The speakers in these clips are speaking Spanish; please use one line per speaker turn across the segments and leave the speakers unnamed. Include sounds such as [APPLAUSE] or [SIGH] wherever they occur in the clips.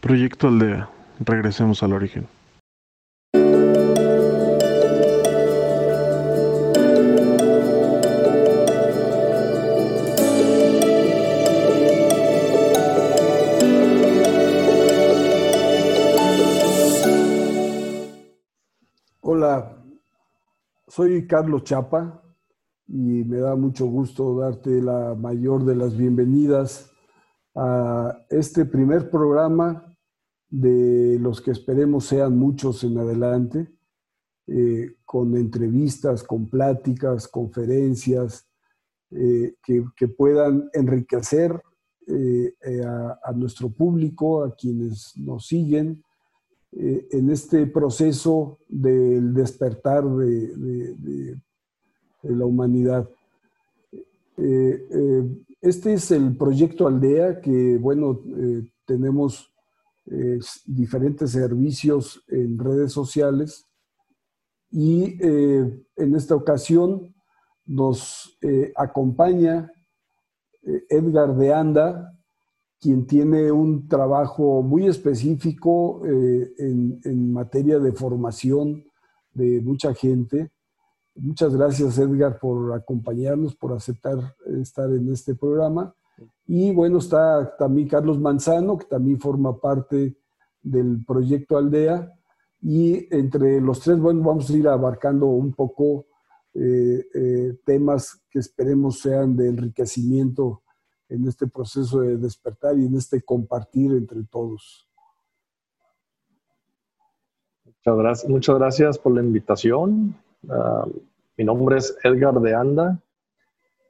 Proyecto Aldea. Regresemos al origen.
Hola, soy Carlos Chapa y me da mucho gusto darte la mayor de las bienvenidas a este primer programa de los que esperemos sean muchos en adelante, eh, con entrevistas, con pláticas, conferencias, eh, que, puedan enriquecer eh, a, nuestro público, a quienes nos siguen, en este proceso del despertar de, la humanidad. este es el proyecto Aldea que, bueno, tenemos diferentes servicios en redes sociales y eh, en esta ocasión nos eh, acompaña eh, Edgar de Anda, quien tiene un trabajo muy específico en, en, materia de formación de mucha gente. Muchas gracias Edgar por acompañarnos, por aceptar estar en este programa. Y bueno, está también Carlos Manzano, que también forma parte del proyecto Aldea. Y entre los tres, bueno, vamos a ir abarcando un poco eh, eh, temas que esperemos sean de enriquecimiento en este proceso de despertar y en este compartir entre todos.
Muchas gracias, por la invitación. Ah, mi nombre es Edgar de Anda.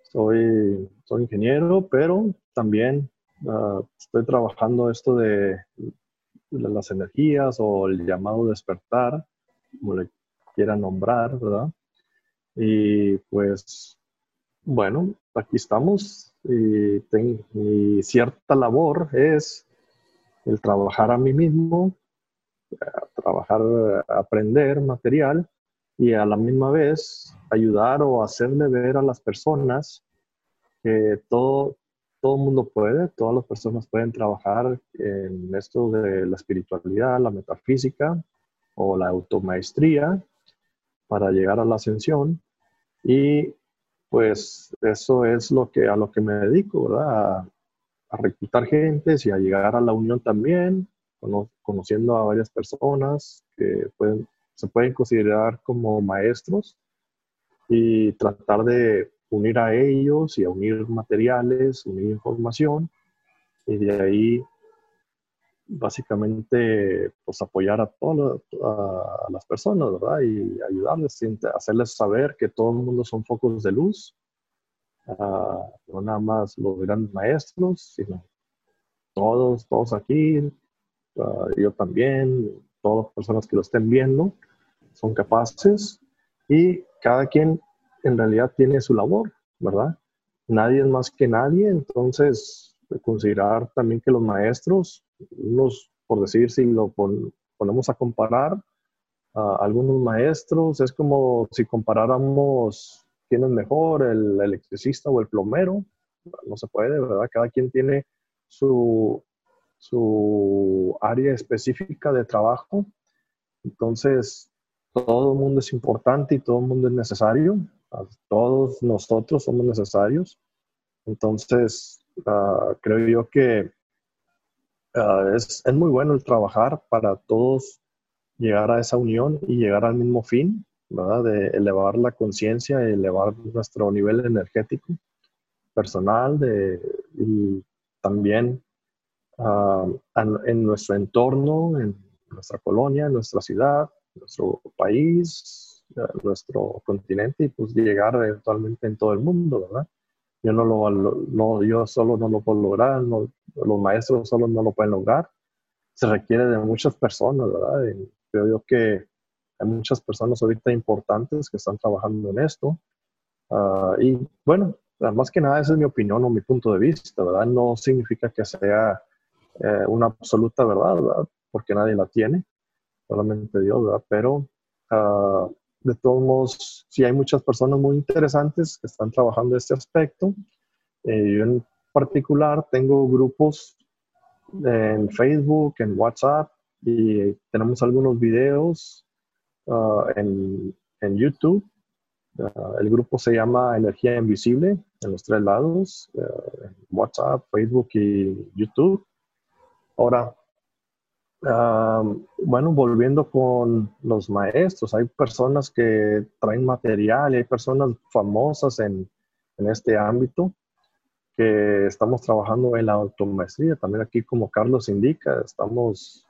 Soy, soy ingeniero, pero también ah, estoy trabajando esto de, las energías o el llamado despertar, como le quieran nombrar, ¿verdad? Y pues, bueno, aquí estamos y mi cierta labor es el trabajar a mí mismo, trabajar, aprender material y a la misma vez ayudar o hacerle ver a las personas que todo, todo mundo puede, todas las personas pueden trabajar en esto de la espiritualidad, la metafísica o la automaestría para llegar a la ascensión. Y pues eso es lo que, a lo que me dedico, ¿verdad? A, reclutar gente y a llegar a la unión también, conociendo a varias personas que pueden, se pueden considerar como maestros y tratar de unir a ellos y a unir materiales, unir información y de ahí básicamente pues apoyar a todas las personas, ¿verdad? Y ayudarles, hacerles saber que todo el mundo son focos de luz, uh, no nada más los grandes maestros, sino todos, todos aquí, ah, yo también, todas las personas que lo estén viendo, son capaces y cada quien en realidad tiene su labor, ¿verdad? Nadie es más que nadie, entonces considerar también que los maestros, unos, por decir, si lo ponemos a comparar, algunos maestros es como si comparáramos quién es mejor, el electricista o el plomero, no se puede, ¿verdad? Cada quien tiene su, su área específica de trabajo, entonces todo el mundo es importante y todo el mundo es necesario, todos nosotros somos necesarios. Entonces, ah, creo yo que ah, es, muy bueno el trabajar para todos llegar a esa unión y llegar al mismo fin, ¿verdad? De elevar la conciencia, elevar nuestro nivel energético personal de, y también ah, en nuestro entorno, en nuestra colonia, en nuestra ciudad, nuestro país, nuestro continente y pues llegar eventualmente en todo el mundo, ¿verdad? Yo no lo, no, yo solo no lo puedo lograr, los maestros solo no lo pueden lograr. Se requiere de muchas personas, ¿verdad? creo yo que hay muchas personas ahorita importantes que están trabajando en esto. Ah, y bueno, más que nada esa es mi opinión o mi punto de vista, ¿verdad? No significa que sea eh, una absoluta verdad, ¿verdad? Porque nadie la tiene, solamente Dios, ¿verdad? Pero uh, de todos modos, sí hay muchas personas muy interesantes que están trabajando este aspecto. Eh, yo en particular tengo grupos en Facebook, en WhatsApp y tenemos algunos videos uh, en, en, YouTube. Uh, el grupo se llama Energía Invisible en los tres lados, uh, WhatsApp, Facebook y YouTube. Ahora, um, bueno, volviendo con los maestros, hay personas que traen material hay personas famosas en, en este ámbito que estamos trabajando en la automaestría. También aquí, como Carlos indica, estamos,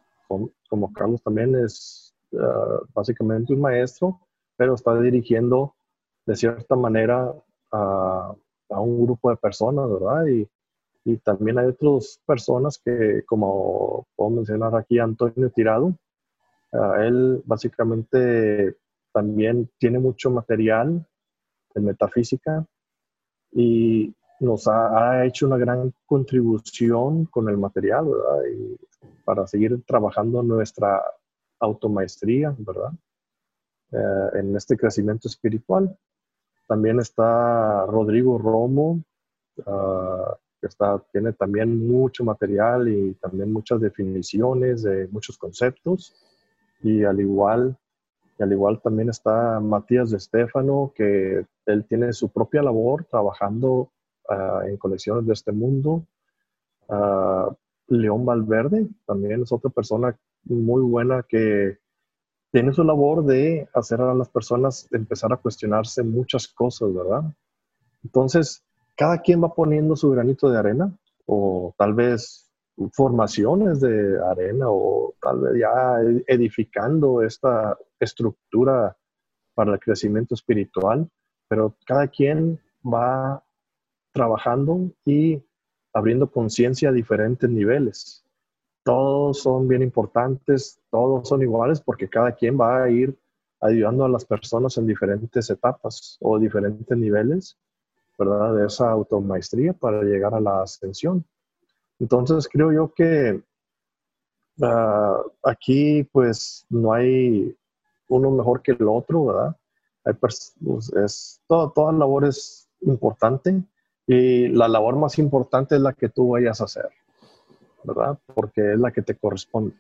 como Carlos también es ah, básicamente un maestro, pero está dirigiendo de cierta manera a, a un grupo de personas, ¿verdad? Y, y, también hay otras personas que, como puedo mencionar aquí, Antonio Tirado, uh, él básicamente también tiene mucho material de metafísica y nos ha, hecho una gran contribución con el material, ¿verdad? Y para seguir trabajando nuestra automaestría, ¿verdad? Eh, en este crecimiento espiritual. También está Rodrigo Romo, uh, está, tiene también mucho material y también muchas definiciones de muchos conceptos. Y al igual, y al igual también está Matías de Estefano, que él tiene su propia labor trabajando Ah, en colecciones de este mundo. Uh, León Valverde también es otra persona muy buena que tiene su labor de hacer a las personas empezar a cuestionarse muchas cosas, ¿verdad? Entonces, cada quien va poniendo su granito de arena o tal vez formaciones de arena o tal vez ya edificando esta estructura para el crecimiento espiritual, pero cada quien va trabajando y abriendo conciencia a diferentes niveles. Todos son bien importantes, todos son iguales porque cada quien va a ir ayudando a las personas en diferentes etapas o diferentes niveles, ¿verdad? De esa automaestría para llegar a la ascensión. Entonces creo yo que uh, aquí pues no hay uno mejor que el otro, ¿verdad? Hay pues, es, toda labor es importante y la labor más importante es la que tú vayas a hacer, ¿verdad? Porque es la que te corresponde.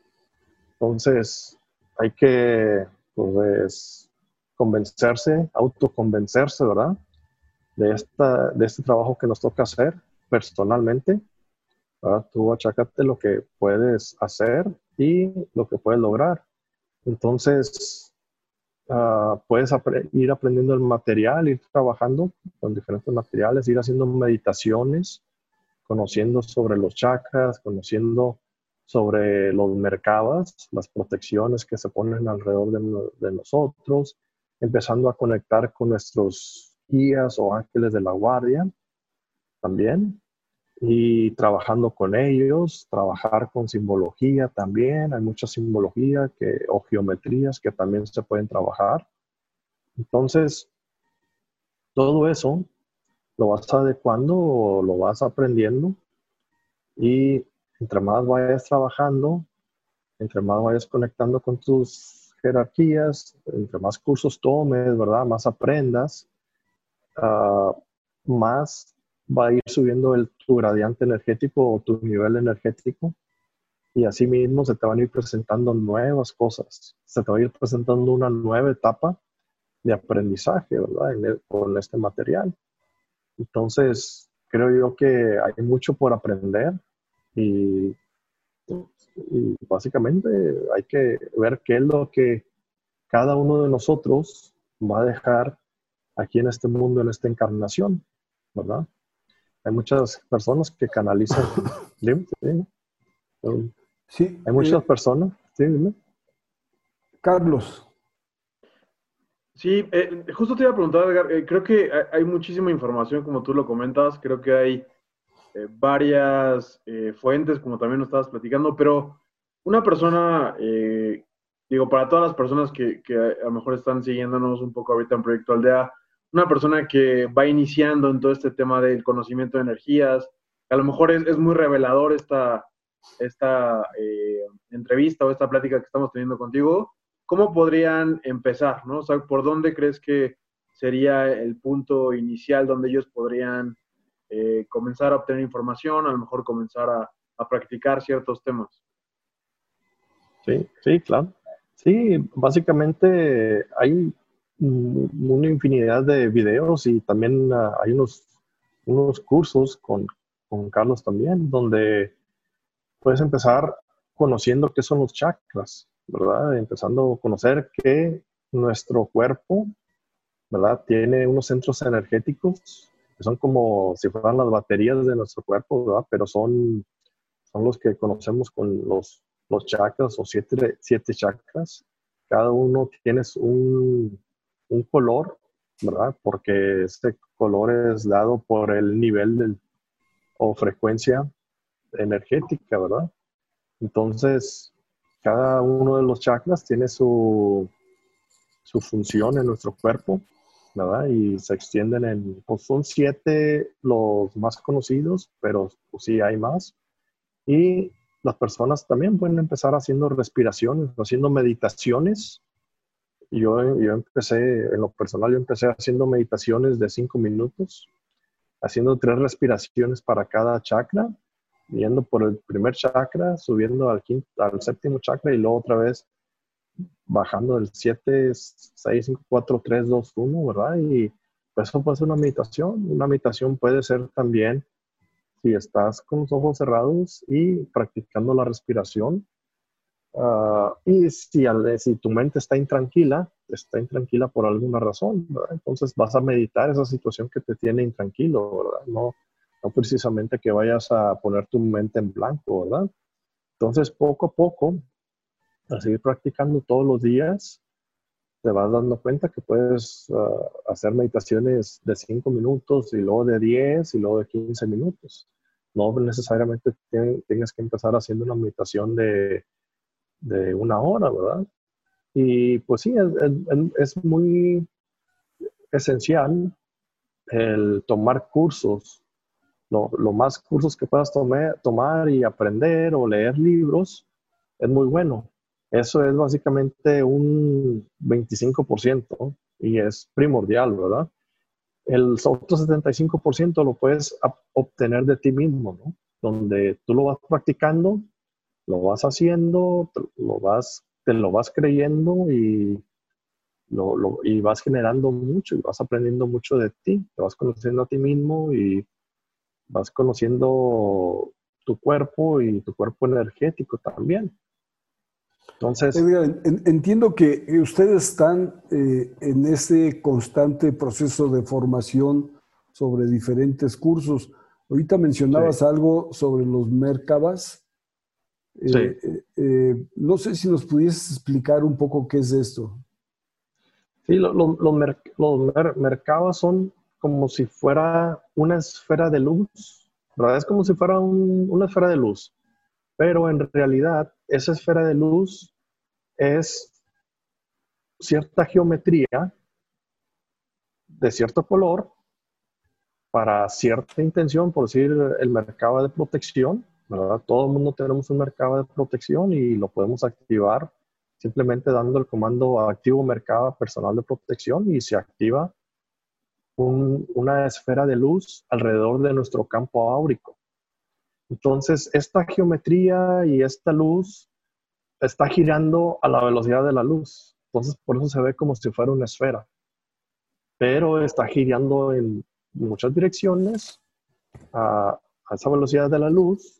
Entonces, hay que, pues, convencerse, autoconvencerse, ¿verdad? De, esta, de este trabajo que nos toca hacer personalmente. ¿verdad? Tú achacate lo que puedes hacer y lo que puedes lograr. Entonces, Ah, puedes ir aprendiendo el material, ir trabajando con diferentes materiales, ir haciendo meditaciones, conociendo sobre los chakras, conociendo sobre los mercados, las protecciones que se ponen alrededor de, de nosotros, empezando a conectar con nuestros guías o ángeles de la guardia también y trabajando con ellos, trabajar con simbología también, hay mucha simbología que, o geometrías que también se pueden trabajar. Entonces, todo eso lo vas adecuando o lo vas aprendiendo y entre más vayas trabajando, entre más vayas conectando con tus jerarquías, entre más cursos tomes, ¿verdad? Más aprendas, uh, más va a ir subiendo el, tu gradiente energético o tu nivel energético y así mismo se te van a ir presentando nuevas cosas, se te va a ir presentando una nueva etapa de aprendizaje, ¿verdad? con este material. Entonces, creo yo que hay mucho por aprender y, y básicamente hay que ver qué es lo que cada uno de nosotros va a dejar aquí en este mundo, en esta encarnación, ¿verdad? hay muchas personas que canalizan. [COUGHS] ¿sí? Hay muchas eh, personas. Sí,
Carlos.
Sí, eh, justo te iba a preguntar, Edgar, eh, creo que hay muchísima información, como tú lo comentas, creo que hay varias fuentes, como también nos estabas platicando, pero una persona, digo, para todas las personas que, que, a lo mejor están siguiéndonos un poco ahorita en Proyecto Aldea, una persona que va iniciando en todo este tema del conocimiento de energías, a lo mejor es, muy revelador esta, esta eh, entrevista o esta plática que estamos teniendo contigo, ¿cómo podrían empezar? ¿no? ¿por dónde crees que sería el punto inicial donde ellos podrían eh, comenzar a obtener información, a lo mejor comenzar a, a practicar ciertos temas.
Sí, sí, claro. Sí, básicamente hay una infinidad de videos y también ah, hay unos, unos cursos con, con Carlos también, donde puedes empezar conociendo qué son los chakras, ¿verdad? Empezando a conocer que nuestro cuerpo, ¿verdad? Tiene unos centros energéticos que son como si fueran las baterías de nuestro cuerpo, ¿verdad? Pero son, son los que conocemos con los, los chakras o siete, siete chakras. Cada uno tiene un, un color, ¿verdad? Porque este color es dado por el nivel del, o frecuencia energética, ¿verdad? Entonces, cada uno de los chakras tiene su, su función en nuestro cuerpo, ¿verdad? Y se extienden en, pues son siete los más conocidos, pero pues, sí hay más. Y las personas también pueden empezar haciendo respiraciones, haciendo meditaciones. Yo, yo empecé, en lo personal, yo empecé haciendo meditaciones de cinco minutos, haciendo tres respiraciones para cada chakra yendo por el primer chakra, subiendo al, quinto, al séptimo chakra y luego otra vez bajando del 7, 6, 5, 4, 3, 2, 1, ¿verdad? Y pues eso puede ser una meditación. Una meditación puede ser también si estás con los ojos cerrados y practicando la respiración. Uh, y si, si, tu mente está intranquila, está intranquila por alguna razón, ¿verdad? Entonces vas a meditar esa situación que te tiene intranquilo, ¿verdad? No, no precisamente que vayas a poner tu mente en blanco, ¿verdad? Entonces, poco a poco, a seguir practicando todos los días, te vas dando cuenta que puedes ah, hacer meditaciones de 5 minutos y luego de 10 y luego de 15 minutos. No necesariamente tengas que empezar haciendo una meditación de, de una hora, ¿verdad? Y pues sí, es, es muy esencial el tomar cursos lo, más cursos que puedas tomar y aprender o leer libros es muy bueno. Eso es básicamente un 25% y es primordial, ¿verdad? El otro 75% lo puedes obtener de ti mismo, ¿no? Donde tú lo vas practicando, lo vas haciendo, lo vas, te lo vas creyendo y, lo, y vas generando mucho y vas aprendiendo mucho de ti, te vas conociendo a ti mismo y vas conociendo tu cuerpo y tu cuerpo energético también. Entonces...
entiendo que ustedes están eh, en ese constante proceso de formación sobre diferentes cursos. Ahorita mencionabas algo sobre los Merkabas. Eh,
sí.
Eh, no sé si nos pudieses explicar un poco qué es esto.
Sí, los Merkabas son como si fuera una esfera de luz, ¿verdad? Es como si fuera una esfera de luz, pero en realidad esa esfera de luz es cierta geometría de cierto color para cierta intención, por decir el mercado de protección, ¿verdad? Todo el mundo tenemos un mercado de protección y lo podemos activar simplemente dando el comando activo mercado personal de protección y se activa una esfera de luz alrededor de nuestro campo áurico. Entonces, esta geometría y esta luz está girando a la velocidad de la luz. Entonces, por eso se ve como si fuera una esfera. Pero está girando en muchas direcciones a, esa velocidad de la luz.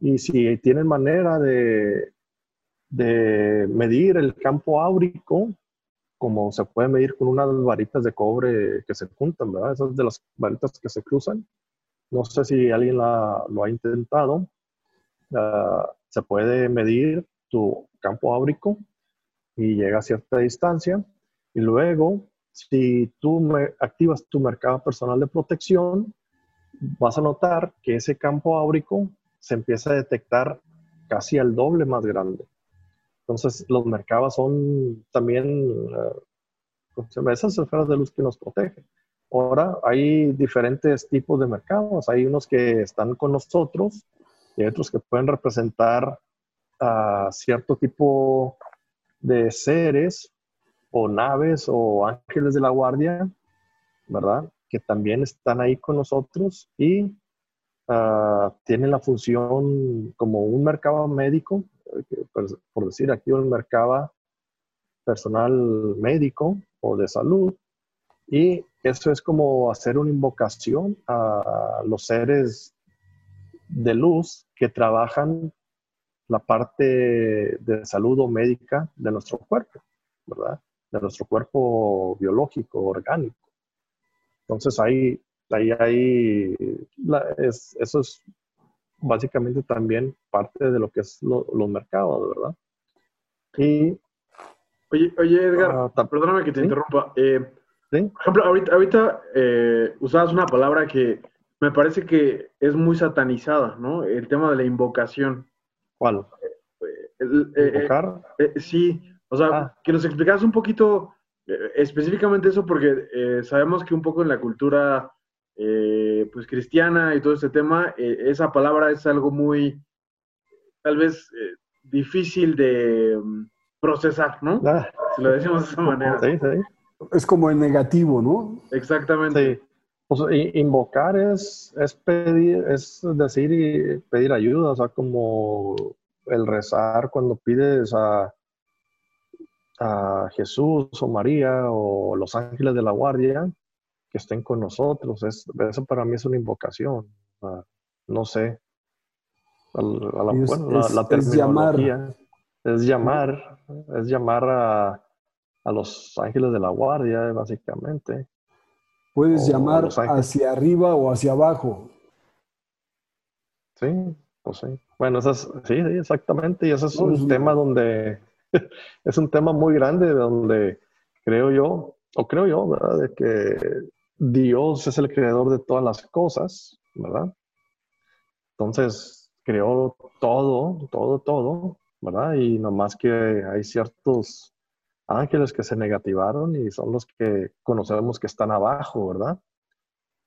Y si tienen manera de, de medir el campo áurico, como se puede medir con unas varitas de cobre que se juntan, ¿verdad? Esas de las varitas que se cruzan. No sé si alguien lo ha intentado. Ah, se puede medir tu campo áurico y llega a cierta distancia. Y luego, si tú activas tu mercado personal de protección, vas a notar que ese campo áurico se empieza a detectar casi al doble más grande. Entonces, los mercados son también uh, esas esferas de luz que nos protegen. Ahora, hay diferentes tipos de mercados. Hay unos que están con nosotros y otros que pueden representar a cierto tipo de seres o naves o ángeles de la guardia, ¿verdad? Que también están ahí con nosotros y ah, tiene la función como un mercado médico, eh, por decir aquí un mercado personal médico o de salud, y eso es como hacer una invocación a los seres de luz que trabajan la parte de salud o médica de nuestro cuerpo, ¿verdad? De nuestro cuerpo biológico, orgánico. Entonces ahí, ahí, ahí eso es básicamente también parte de lo que es los mercados, ¿verdad?
Y, oye, oye Edgar, ah, perdóname que te interrumpa. Eh, por ejemplo, ahorita, ahorita eh, usabas una palabra que me parece que es muy satanizada, ¿no? El tema de la invocación.
¿Cuál?
Eh, ¿Invocar? sí, o sea, ah. que nos explicas un poquito específicamente eso, porque sabemos que un poco en la cultura pues cristiana y todo este tema, esa palabra es algo muy, tal vez, difícil de mm, procesar, ¿no? Ah. Si lo decimos de esa manera.
Sí, sí.
Es como en negativo, ¿no?
Exactamente.
Sí. Invocar es, es pedir, es decir y pedir ayuda, o sea, como el rezar cuando pides a, a Jesús o María o los ángeles de la guardia que estén con nosotros. Es, eso para mí es una invocación. no sé. A, la, la, es llamar. Es llamar, es llamar a, a los ángeles de la guardia, básicamente.
Puedes llamar hacia arriba o hacia abajo.
Sí, pues sí. Bueno, eso sí, sí, exactamente. Y ese es un tema donde [LAUGHS] es un tema muy grande, donde creo yo, o creo yo, ¿verdad? De que Dios es el creador de todas las cosas, ¿verdad? Entonces, creó todo, todo, todo, ¿verdad? Y nomás que hay ciertos ángeles que se negativaron y son los que conocemos que están abajo, ¿verdad?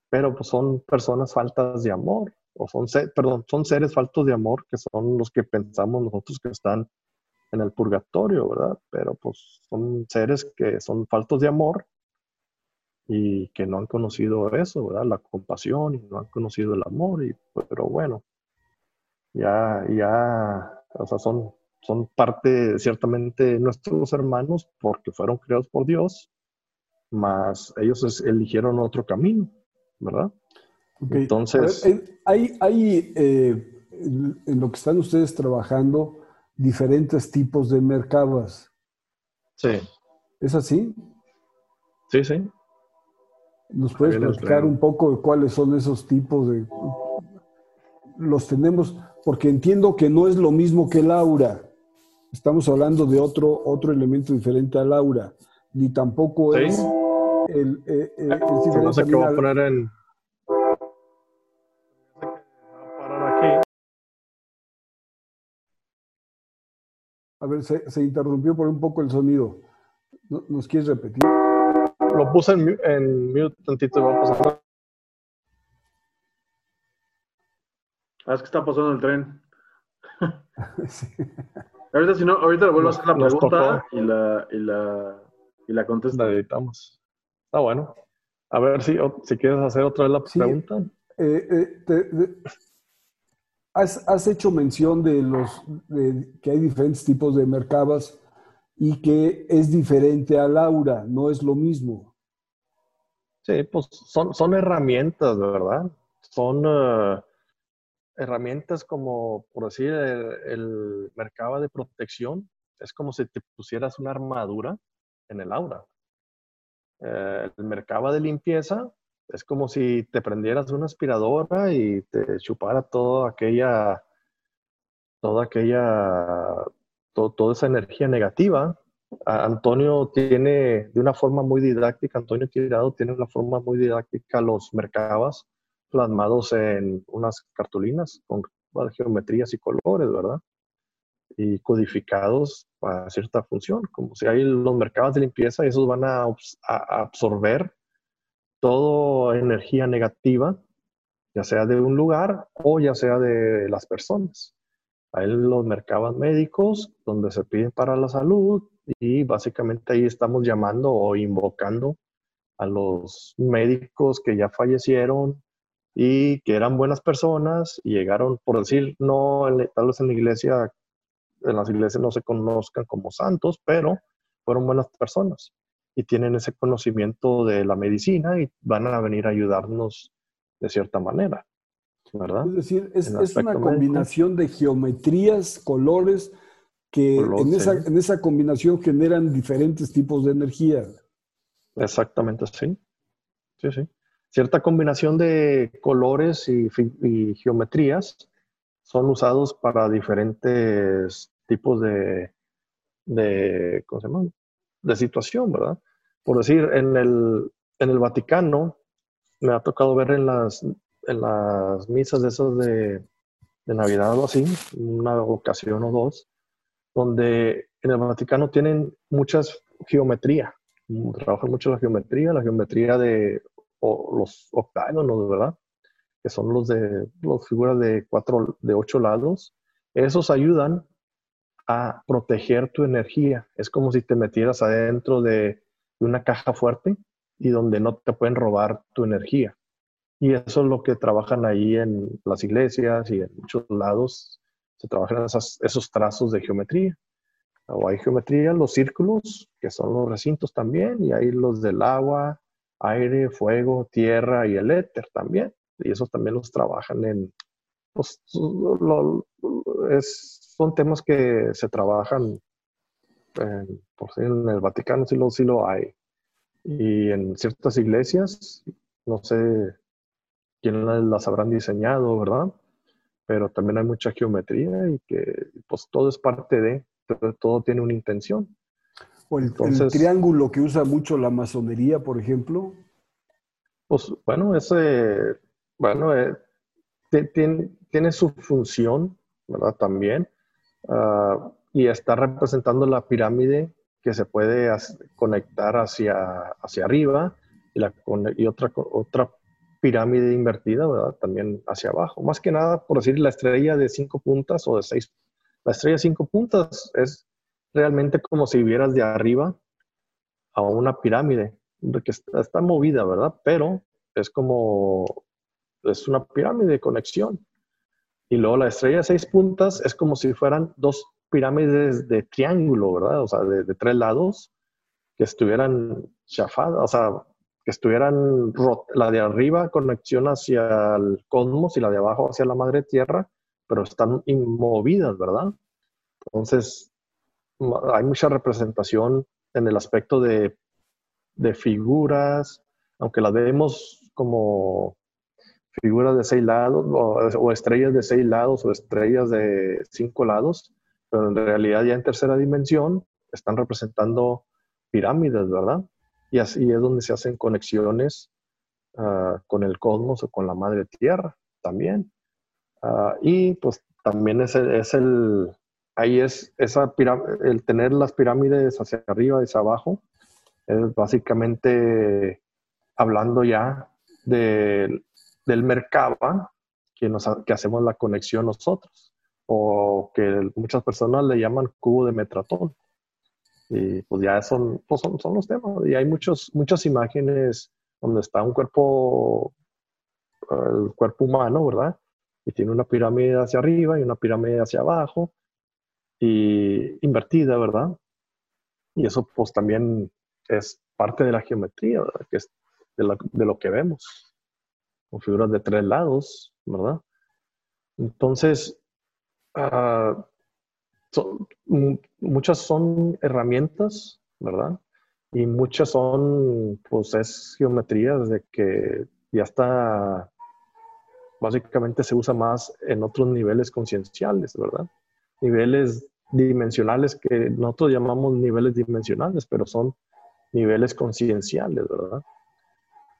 Pero pues son personas faltas de amor, o son, perdón, son seres faltos de amor que son los que pensamos nosotros que están en el purgatorio, ¿verdad? Pero pues son seres que son faltos de amor y que no han conocido eso, ¿verdad? La compasión y no han conocido el amor, y, pero bueno, ya, ya, o sea, son, son parte ciertamente nuestros hermanos porque fueron creados por Dios, mas ellos eligieron otro camino, ¿verdad?
Entonces... hay, hay eh, en lo que están ustedes trabajando diferentes tipos de mercados.
Sí.
¿Es así?
Sí, sí.
¿Nos puedes platicar un poco de cuáles son esos tipos de... Los tenemos, porque entiendo que no es lo mismo que el aura. Estamos hablando de otro, otro elemento diferente al aura. Ni tampoco es el, eh, eh,
es que va a poner en...
A ver, se, se, interrumpió por un poco el sonido. ¿Nos quieres repetir?
Lo puse en, en mute tantito, va a pasar.
Ah, es que está pasando el tren. [LAUGHS] sí. Ahorita, si no, ahorita le vuelvo a hacer la pregunta y la, y la, y la contesta.
La editamos. Está bueno. A ver si, si quieres hacer otra vez la pregunta.
Eh, eh, has, has, hecho mención de los de, que hay diferentes tipos de mercados y que es diferente al aura, no es lo mismo.
Sí, pues son, son herramientas, ¿verdad? Son uh, herramientas como, por decir, el, mercado de protección. Es como si te pusieras una armadura en el aura. Eh, el mercado de limpieza es como si te prendieras una aspiradora y te chupara toda aquella, toda aquella, toda esa energía negativa. Antonio tiene, de una forma muy didáctica, Antonio Tirado tiene una forma muy didáctica los mercados plasmados en unas cartulinas con geometrías y colores, ¿verdad? Y codificados para cierta función, como si hay los mercados de limpieza, esos van a, absorber toda energía negativa, ya sea de un lugar o ya sea de las personas. Hay los mercados médicos donde se piden para la salud y básicamente ahí estamos llamando o invocando a los médicos que ya fallecieron y que eran buenas personas y llegaron, por decir, no, tal vez en la iglesia, en las iglesias no se conozcan como santos, pero fueron buenas personas y tienen ese conocimiento de la medicina y van a venir a ayudarnos de cierta manera. ¿verdad?
Es decir, es, una combinación de geometrías, colores, que en, esa, en esa combinación generan diferentes tipos de energía.
Exactamente, sí. Sí, sí. Cierta combinación de colores y, geometrías son usados para diferentes tipos de, de, ¿cómo se llama? de situación, ¿verdad? Por decir, en el, en el Vaticano, me ha tocado ver en las, en las misas de esos de, de Navidad o así, una ocasión o dos, donde en el Vaticano tienen muchas geometría, trabajan mucho la geometría, la geometría de los octágonos, ¿verdad? Que son los de las figuras de cuatro, de ocho lados. Esos ayudan a proteger tu energía. Es como si te metieras adentro de una caja fuerte y donde no te pueden robar tu energía. Y eso es lo que trabajan ahí en las iglesias y en muchos lados. Se trabajan esos trazos de geometría. O hay geometría, los círculos, que son los recintos también, y hay los del agua, aire, fuego, tierra y el éter también. Y esos también los trabajan en, pues, son temas que se trabajan en, por en el Vaticano, sí lo, sí lo hay. Y en ciertas iglesias, no sé quién las habrán diseñado, ¿verdad? Pero también hay mucha geometría y que pues todo es parte de, todo tiene una intención.
O el, triángulo que usa mucho la masonería, por ejemplo.
Pues bueno, ese, bueno, eh, tiene, tiene, su función, ¿verdad? También. Ah, y está representando la pirámide que se puede conectar hacia, hacia arriba y, la, y otra, otra pirámide invertida, ¿verdad? También hacia abajo. Más que nada, por decir, la estrella de cinco puntas o de seis. La estrella de cinco puntas es realmente como si vieras de arriba a una pirámide, que está, movida, ¿verdad? Pero es como, es una pirámide de conexión. Y luego la estrella de seis puntas es como si fueran dos pirámides de triángulo, ¿verdad? O sea, de, de tres lados que estuvieran chafadas, o sea, que estuvieran la de arriba conexión hacia el cosmos y la de abajo hacia la madre tierra, pero están inmovidas, ¿verdad? Entonces, hay mucha representación en el aspecto de, de figuras, aunque las vemos como figuras de seis lados o, estrellas de seis lados o estrellas de cinco lados, pero en realidad ya en tercera dimensión están representando pirámides, ¿verdad? Y así es donde se hacen conexiones ah, con el cosmos o con la madre tierra también. Ah, y pues también es el, es el ahí es esa el tener las pirámides hacia arriba y hacia abajo, es básicamente hablando ya del Merkaba, que, nos, que hacemos la conexión nosotros, o que muchas personas le llaman cubo de Metratón. Y pues ya son, pues son, son, los temas. Y hay muchos, muchas imágenes donde está un cuerpo, el cuerpo humano, ¿verdad? Y tiene una pirámide hacia arriba y una pirámide hacia abajo, y invertida, ¿verdad? Y eso pues también es parte de la geometría, ¿verdad? Que es de, de lo que vemos, con figuras de tres lados, ¿verdad? Entonces, uh, muchas son herramientas, ¿verdad? Y muchas son, pues es geometría desde que ya está, básicamente se usa más en otros niveles concienciales, ¿verdad? Niveles dimensionales que nosotros llamamos niveles dimensionales, pero son niveles concienciales, ¿verdad?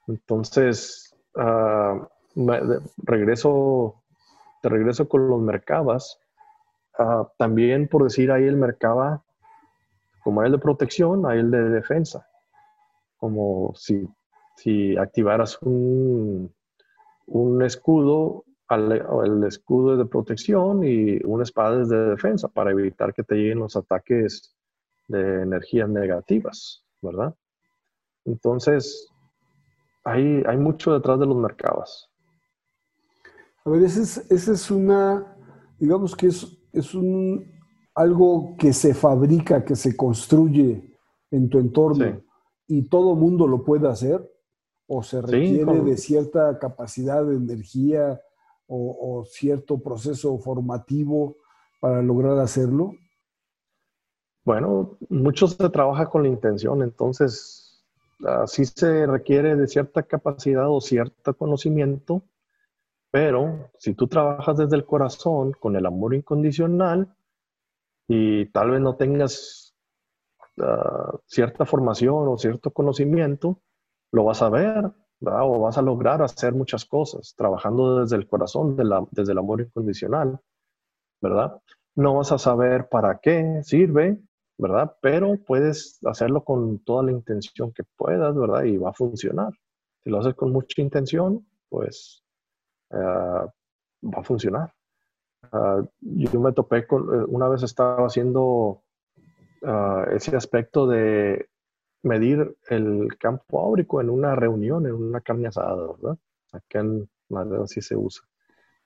Entonces, uh, regreso, te regreso con los mercados Ah, también, por decir, ahí el mercado, como hay el de protección, hay el de defensa. Como si, si activaras un, un escudo, el escudo de protección y una espada de defensa para evitar que te lleguen los ataques de energías negativas, ¿verdad? Entonces, hay, hay mucho detrás de los mercados.
A ver, esa es, ese es una, digamos que es, es un, algo que se fabrica, que se construye en tu entorno y todo mundo lo puede hacer o se requiere de cierta capacidad de energía o, cierto proceso formativo para lograr hacerlo?
Bueno, mucho se trabaja con la intención, entonces sí se requiere de cierta capacidad o cierto conocimiento, pero si tú trabajas desde el corazón, con el amor incondicional, y tal vez no tengas ah, cierta formación o cierto conocimiento, lo vas a ver, o vas a lograr hacer muchas cosas trabajando desde el corazón, desde el amor incondicional, ¿verdad? No vas a saber para qué sirve, ¿verdad? Pero puedes hacerlo con toda la intención que puedas, ¿verdad? Y va a funcionar. Si lo haces con mucha intención, pues eh, va a funcionar. Ah, yo me topé con, eh, una vez estaba haciendo ese aspecto de medir el campo áurico en una reunión, en una carne asada, ¿verdad? Acá en Madrid así se usa.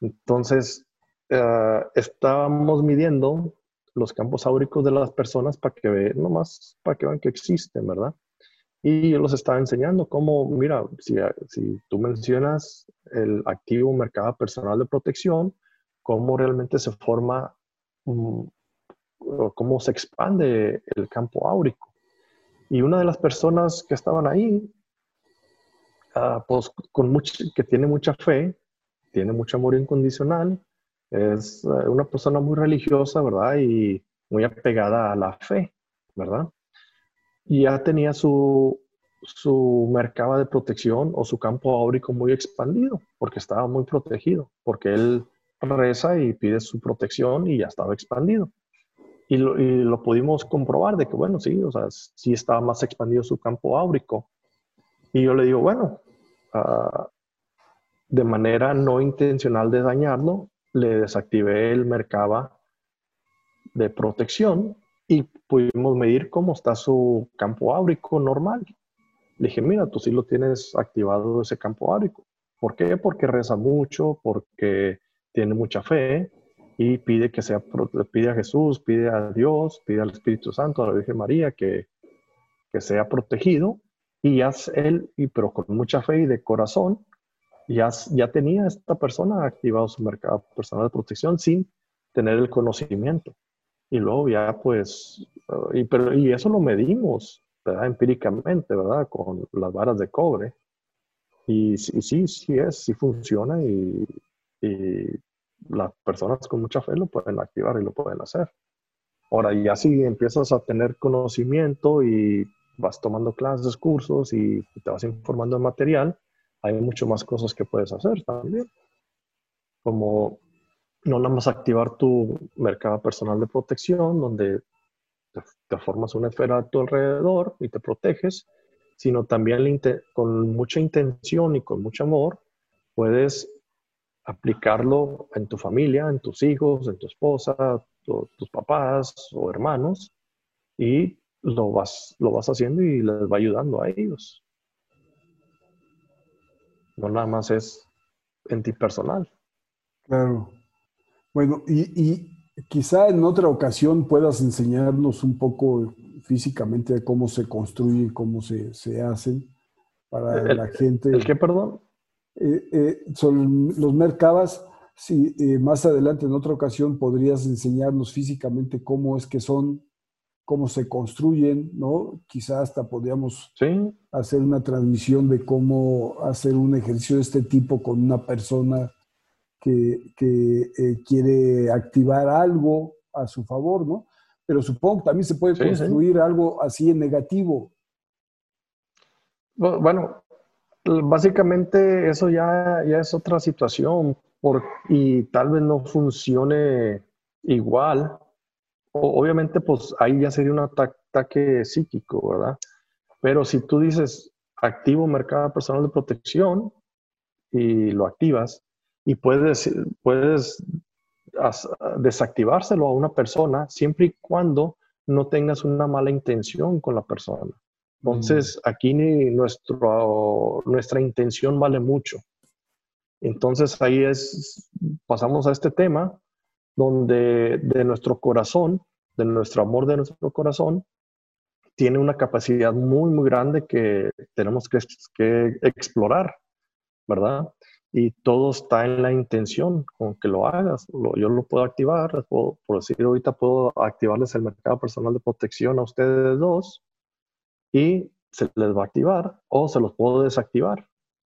Entonces, eh, estábamos midiendo los campos áuricos de las personas para que vean, nomás para que vean que existen, ¿verdad? Y yo los estaba enseñando cómo, mira, si, si tú mencionas el activo mercado personal de protección, cómo realmente se forma, cómo se expande el campo áurico. Y una de las personas que estaban ahí, ah, pues con mucho, que tiene mucha fe, tiene mucho amor incondicional, es eh, una persona muy religiosa, ¿verdad? Y muy apegada a la fe, ¿verdad? Ya tenía su, su mercado de protección o su campo áurico muy expandido, porque estaba muy protegido, porque él reza y pide su protección y ya estaba expandido. Y lo, pudimos comprobar de que, bueno, sí, o sea, sí estaba más expandido su campo áurico. Y yo le digo, bueno, ah, de manera no intencional de dañarlo, le desactivé el mercaba de protección y pudimos medir cómo está su campo áurico normal. Le dije, mira, tú sí lo tienes activado ese campo áurico. ¿Por qué? Porque reza mucho, porque tiene mucha fe, y pide que sea, pide a Jesús, pide a Dios, pide al Espíritu Santo, a la Virgen María, que, que sea protegido. Y ya él, y, pero con mucha fe y de corazón, ya, ya tenía esta persona activado su mercado personal de protección sin tener el conocimiento. Y luego ya pues, y, pero, y eso lo medimos ¿verdad? empíricamente, ¿verdad? Con las varas de cobre. Y, y sí, sí es, sí funciona y, y las personas con mucha fe lo pueden activar y lo pueden hacer. Ahora, ya si empiezas a tener conocimiento y vas tomando clases, cursos y te vas informando de material, hay mucho más cosas que puedes hacer también. Como no nada más activar tu mercado personal de protección, donde te, formas una esfera a tu alrededor y te proteges, sino también con mucha intención y con mucho amor puedes aplicarlo en tu familia, en tus hijos, en tu esposa, tus papás o hermanos y lo vas, lo vas haciendo y les va ayudando a ellos. No nada más es en ti personal.
Claro. Bueno, y, quizá en otra ocasión puedas enseñarnos un poco físicamente de cómo se construye, cómo se, se hacen para la gente.
¿El qué, perdón?
Eh, eh, son los mercados si eh, más adelante en otra ocasión podrías enseñarnos físicamente cómo es que son, cómo se construyen, ¿no? Quizá hasta podríamos hacer una transmisión de cómo hacer un ejercicio de este tipo con una persona que, quiere activar algo a su favor, ¿no? Pero supongo que también se puede construir algo así en negativo.
Bueno, básicamente eso ya, ya es otra situación por, y tal vez no funcione igual. obviamente, pues ahí ya sería un ataque psíquico, ¿verdad? Pero si tú dices activo mercado personal de protección y lo activas y puedes, puedes desactivárselo a una persona siempre y cuando no tengas una mala intención con la persona. Entonces, aquí nuestro, nuestra intención vale mucho. Entonces ahí es, pasamos a este tema donde de nuestro corazón, de nuestro amor de nuestro corazón, tiene una capacidad muy, muy grande que tenemos que, que explorar, ¿verdad? Y todo está en la intención con que lo hagas. yo lo puedo activar, por decir ahorita puedo activarles el mercado personal de protección a ustedes dos y se les va a activar o se los puedo desactivar.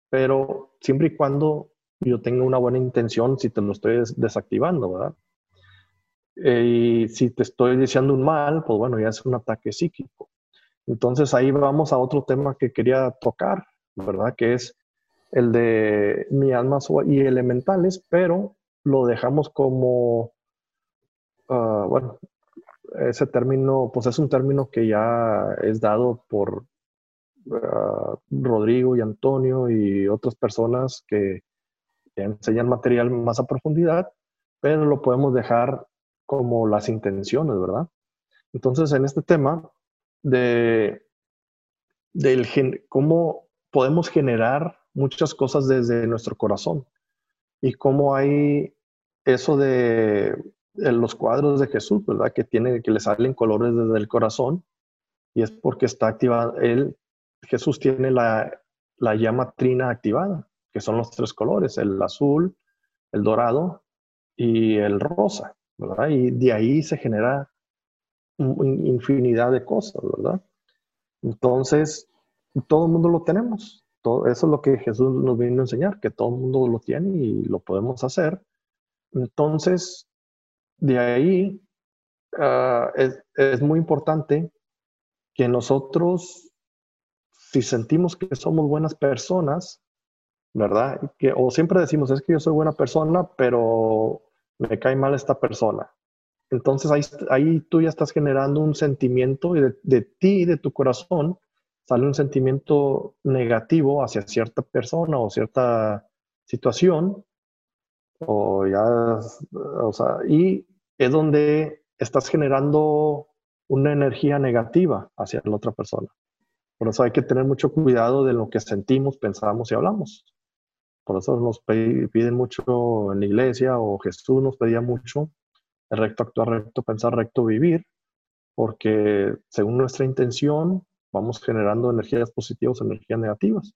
Pero siempre y cuando yo tenga una buena intención, si te lo estoy desactivando, ¿verdad? Eh, y si te estoy diciendo un mal, pues bueno, ya es un ataque psíquico. Entonces ahí vamos a otro tema que quería tocar, ¿verdad? Que es el de miasmas y elementales, pero lo dejamos como, ah, bueno, ese término, pues es un término que ya es dado por ah, Rodrigo y Antonio y otras personas que enseñan material más a profundidad, pero lo podemos dejar como las intenciones, ¿verdad? Entonces, en este tema de del cómo podemos generar muchas cosas desde nuestro corazón. Y cómo hay eso de, los cuadros de Jesús, ¿verdad? Que tiene, que le salen colores desde el corazón. Y es porque está activado, él, Jesús tiene la, la llama trina activada, que son los tres colores, el azul, el dorado y el rosa, ¿verdad? Y de ahí se genera infinidad de cosas, ¿verdad? Entonces, todo el mundo lo tenemos eso es lo que Jesús nos vino a enseñar, que todo el mundo lo tiene y lo podemos hacer. Entonces, de ahí ah, es, muy importante que nosotros, si sentimos que somos buenas personas, ¿verdad? Que, o siempre decimos, es que yo soy buena persona, pero me cae mal esta persona. Entonces ahí, ahí tú ya estás generando un sentimiento de, de ti, de tu corazón, sale un sentimiento negativo hacia cierta persona o cierta situación, o ya, o sea, y es donde estás generando una energía negativa hacia la otra persona. Por eso hay que tener mucho cuidado de lo que sentimos, pensamos y hablamos. Por eso nos piden mucho en la iglesia o Jesús nos pedía mucho el recto actuar, recto pensar, recto vivir, porque según nuestra intención vamos generando energías positivas, energías negativas.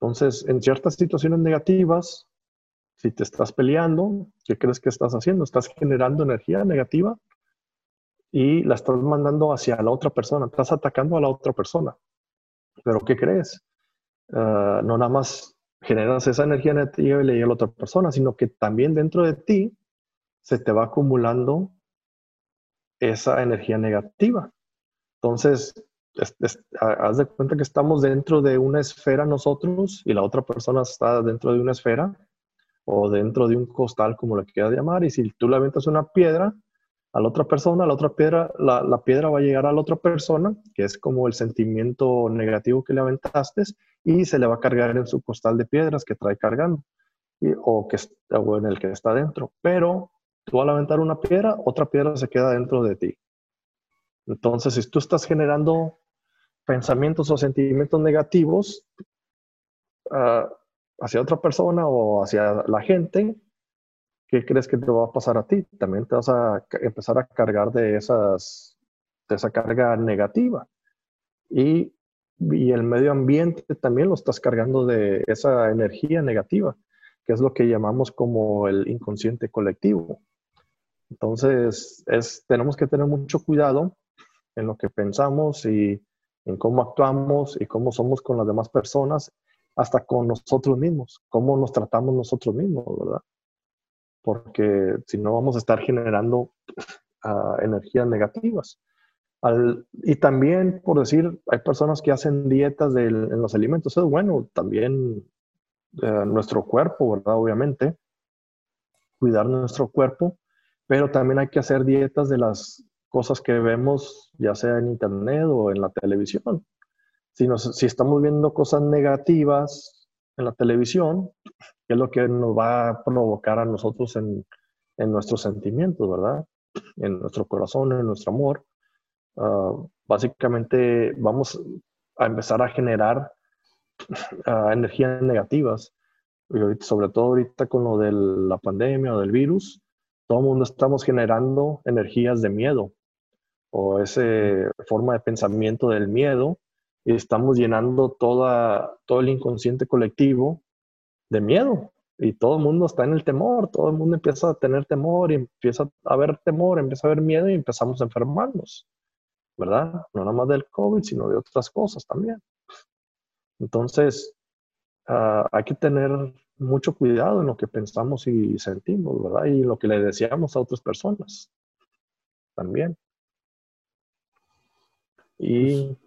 Entonces, en ciertas situaciones negativas, si te estás peleando, ¿qué crees que estás haciendo? Estás generando energía negativa y la estás mandando hacia la otra persona, estás atacando a la otra persona. Pero ¿qué crees? Ah, no nada más generas esa energía negativa y le a la otra persona, sino que también dentro de ti se te va acumulando esa energía negativa. Entonces, haz de cuenta que estamos dentro de una esfera nosotros y la otra persona está dentro de una esfera o dentro de un costal, como lo quieras llamar, y si tú le aventas una piedra a la otra persona, la otra piedra, la, piedra va a llegar a la otra persona, que es como el sentimiento negativo que le aventaste, y se le va a cargar en su costal de piedras que trae cargando, o, que, o en el que está dentro. Pero tú al aventar una piedra, otra piedra se queda dentro de ti. Entonces, si tú estás generando pensamientos o sentimientos negativos ah, hacia otra persona o hacia la gente, ¿qué crees que te va a pasar a ti? También te vas a empezar a cargar de, esas, de esa carga negativa. Y, y el medio ambiente también lo estás cargando de esa energía negativa, que es lo que llamamos como el inconsciente colectivo. Entonces, es, tenemos que tener mucho cuidado en lo que pensamos y en cómo actuamos y cómo somos con las demás personas, hasta con nosotros mismos, cómo nos tratamos nosotros mismos, ¿verdad? Porque si no vamos a estar generando ah, energías negativas. y también, por decir, hay personas que hacen dietas en los alimentos. Es bueno, también eh, nuestro cuerpo, ¿verdad? Obviamente, cuidar nuestro cuerpo, pero también hay que hacer dietas de las cosas que vemos, ya sea en internet o en la televisión. Si, si estamos viendo cosas negativas en la televisión, ¿qué es lo que nos va a provocar a nosotros en, en nuestros sentimientos, verdad? En nuestro corazón, en nuestro amor. Ah, básicamente vamos a empezar a generar uh, energías negativas sobre todo ahorita con lo de la pandemia o del virus, todo el mundo estamos generando energías de miedo o esa forma de pensamiento del miedo y estamos llenando toda, todo el inconsciente colectivo de miedo y todo el mundo está en el temor, todo el mundo empieza a tener temor y empieza a haber temor, empieza a haber miedo y empezamos a enfermarnos, ¿verdad? No nada más del COVID, sino de otras cosas también. Entonces, ah, hay que tener mucho cuidado en lo que pensamos y sentimos, ¿verdad? Y lo que le deseamos a otras personas también. Y
pues,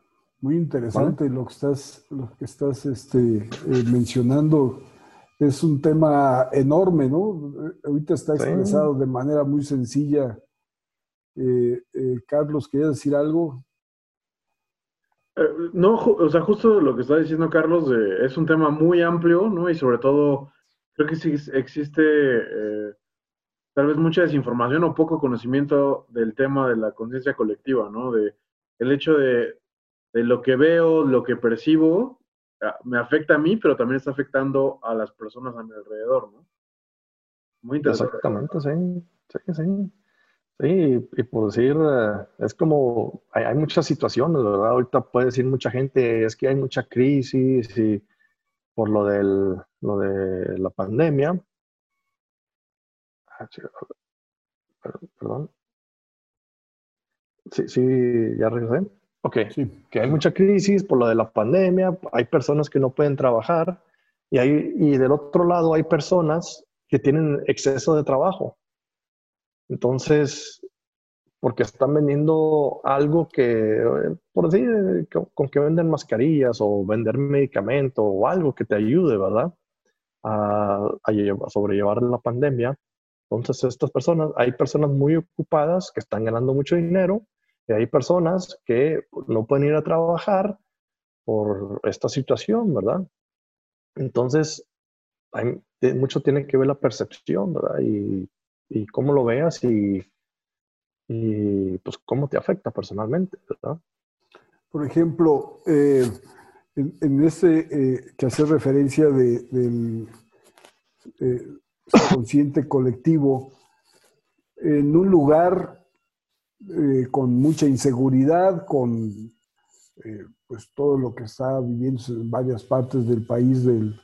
muy interesante lo que estás, lo que estás este, eh, mencionando. Es un tema enorme, ¿no? Ahorita está expresado de manera muy sencilla. Eh, eh, Carlos, ¿querías decir algo?
no, o sea, justo lo que está diciendo Carlos es un tema muy amplio, ¿no? Y sobre todo, creo que sí existe tal vez mucha desinformación o poco conocimiento del tema de la conciencia colectiva, ¿no? De el hecho de, lo que veo, lo que percibo, ah, me afecta a mí, pero también está afectando a las personas a mi alrededor, ¿no?
Muy interesante. Exactamente, sí. Sí, sí. Sí, y por decir, eh, es como, hay, muchas situaciones, ¿verdad? Ahorita puede decir mucha gente, es que hay mucha crisis y por lo, del, lo de la pandemia. Ah, perdón. Sí, sí, ya regresé. Ok, sí. que hay mucha crisis por lo de la pandemia, hay personas que no pueden trabajar y, hay, y del otro lado hay personas que tienen exceso de trabajo. Entonces, porque están vendiendo algo que, por decir, con que venden mascarillas o vender medicamento o algo que te ayude, ¿verdad? A, a sobrellevar la pandemia. Entonces, estas personas, hay personas muy ocupadas que están ganando mucho dinero y hay personas que no pueden ir a trabajar por esta situación, ¿verdad? Entonces, hay, mucho tiene que ver la percepción, ¿verdad? Y, y cómo lo veas y, y, pues cómo te afecta personalmente, ¿verdad?
Por ejemplo, eh, en, ese eh, que hace referencia de, del eh, consciente colectivo, en un lugar eh, con mucha inseguridad, con eh, pues todo lo que está viviendo en varias partes del país del,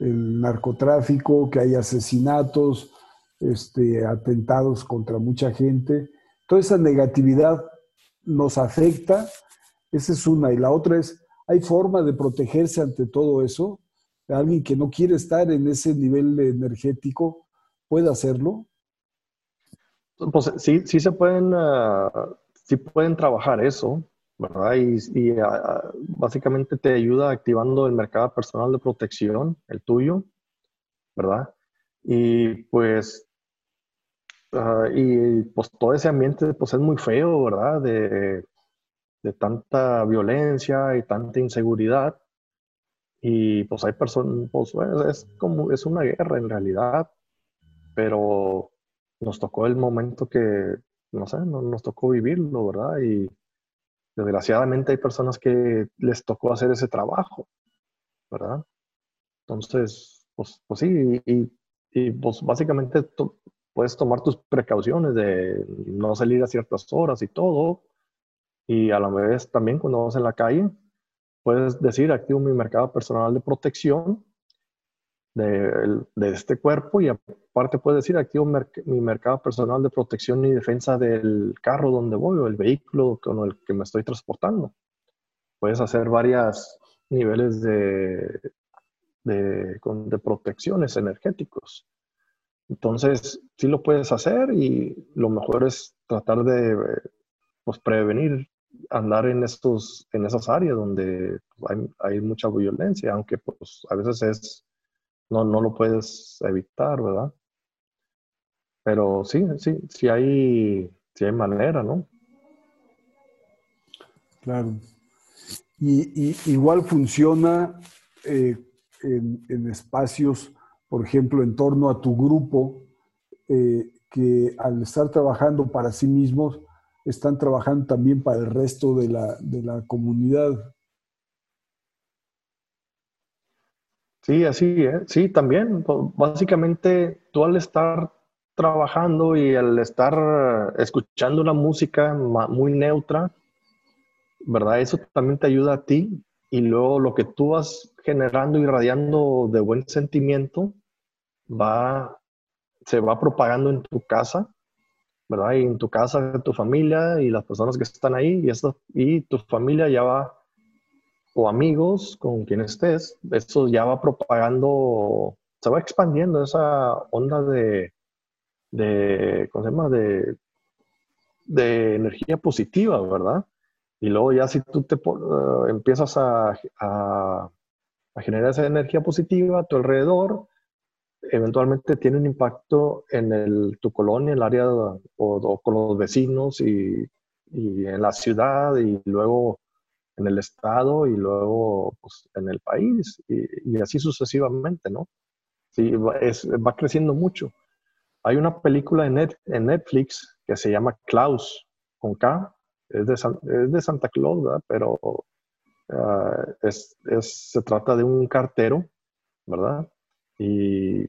narcotráfico, que hay asesinatos, este, atentados contra mucha gente. Toda esa negatividad nos afecta, esa es una. Y la otra es, ¿hay forma de protegerse ante todo eso? Alguien que no quiere estar en ese nivel energético, ¿puede hacerlo?
Pues sí, sí se pueden, ah, sí pueden trabajar eso, ¿verdad? Y, ah, ah, básicamente te ayuda activando el mercado personal de protección, el tuyo, ¿verdad? Y pues, y pues todo ese ambiente pues es muy feo, ¿verdad? De, de tanta violencia y tanta inseguridad. Y pues hay personas, pues es como, es una guerra en realidad, pero nos tocó el momento que, no sé, no, nos tocó vivirlo, ¿verdad? Y desgraciadamente hay personas que les tocó hacer ese trabajo, ¿verdad? Entonces, pues, pues sí, y, y pues básicamente puedes tomar tus precauciones de no salir a ciertas horas y todo, y a la vez también cuando vas en la calle, puedes decir, activo mi mercado personal de protección de, este cuerpo y aparte puede decir, activo mi mercado personal de protección y defensa del carro donde voy o el vehículo con el que me estoy transportando. Puedes hacer varios niveles de, de, de protecciones energéticos. Entonces, sí lo puedes hacer y lo mejor es tratar de pues, prevenir andar en, estos, en esas áreas donde hay, mucha violencia, aunque pues, a veces es no, no lo puedes evitar, ¿verdad? Pero sí, sí, sí hay, sí hay manera, ¿no?
Claro. Y, igual funciona eh, en, espacios, por ejemplo, en torno a tu grupo, eh, que al estar trabajando para sí mismos, están trabajando también para el resto de la, de la comunidad.
Sí, así, ¿eh? sí, también. Básicamente, tú al estar trabajando y al estar escuchando una música muy neutra, ¿verdad? Eso también te ayuda a ti y luego lo que tú vas generando y radiando de buen sentimiento va, se va propagando en tu casa, ¿verdad? Y en tu casa, tu familia y las personas que están ahí y, esto, y tu familia ya va, o amigos con quien estés, eso ya va propagando, se va expandiendo esa onda de, de ¿cómo se llama? De, de energía positiva, ¿verdad? Y luego ya si tú te uh, empiezas a, a, generar esa energía positiva a tu alrededor, eventualmente tiene un impacto en el, tu colonia, el área o, con los vecinos y, y, en la ciudad y luego en el estado y luego pues, en el país y, y, así sucesivamente, ¿no? Sí, va, es, va creciendo mucho. Hay una película en, en Netflix que se llama Klaus, con K, es de, es de Santa Claus, ¿verdad? Pero uh, es, es, se trata de un cartero, ¿verdad? Y,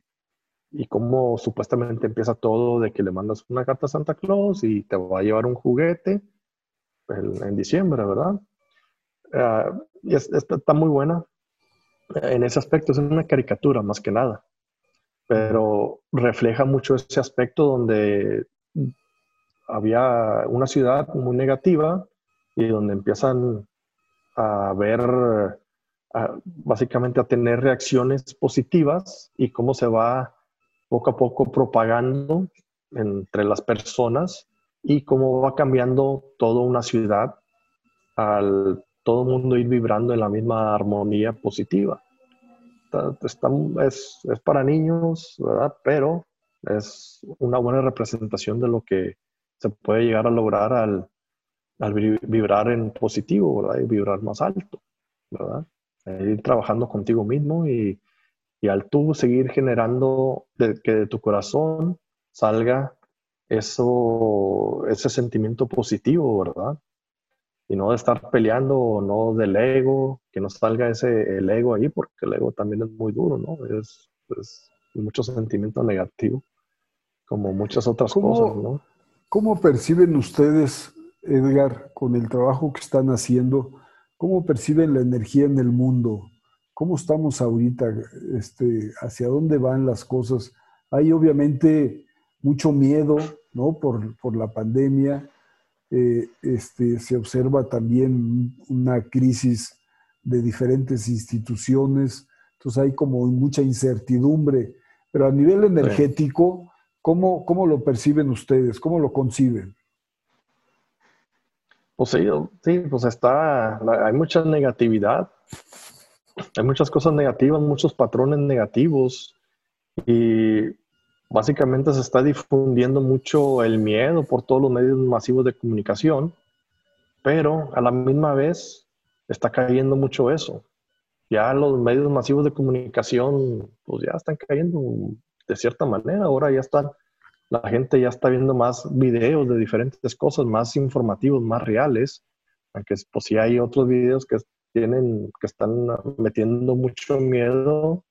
y cómo supuestamente empieza todo de que le mandas una carta a Santa Claus y te va a llevar un juguete en, diciembre, ¿verdad? Uh, y es, está muy buena en ese aspecto, es una caricatura más que nada, pero refleja mucho ese aspecto donde había una ciudad muy negativa y donde empiezan a ver, básicamente a tener reacciones positivas y cómo se va poco a poco propagando entre las personas y cómo va cambiando toda una ciudad al todo el mundo ir vibrando en la misma armonía positiva. es, es, para niños, ¿verdad? Pero es una buena representación de lo que se puede llegar a lograr al, al vibrar en positivo, ¿verdad? Y vibrar más alto, ¿verdad? Ir trabajando contigo mismo y, y al tú seguir generando de, que de tu corazón salga eso, ese sentimiento positivo, ¿verdad? Y no de estar peleando, no del ego, que no salga ese el ego ahí, porque el ego también es muy duro, ¿no? Es, es mucho sentimiento negativo, como muchas otras cosas, ¿no?
¿Cómo perciben ustedes, Edgar, con el trabajo que están haciendo? ¿Cómo perciben la energía en el mundo? ¿Cómo estamos ahorita? Este, ¿Hacia dónde van las cosas? Hay obviamente mucho miedo ¿no? por, por la pandemia. Eh, este, se observa también una crisis de diferentes instituciones. Entonces hay como mucha incertidumbre. Pero a nivel energético, ¿Cómo, ¿Cómo, lo perciben ustedes? ¿Cómo lo conciben?
Pues sí, sí, pues está, hay mucha negatividad, hay muchas cosas negativas, muchos patrones negativos y básicamente se está difundiendo mucho el miedo por todos los medios masivos de comunicación, pero a la misma vez está cayendo mucho eso. Ya los medios masivos de comunicación, pues ya están cayendo de cierta manera. Ahora ya están, la gente ya está viendo más videos de diferentes cosas, más informativos, más reales. Aunque pues sí hay otros videos que tienen, que están metiendo mucho miedo,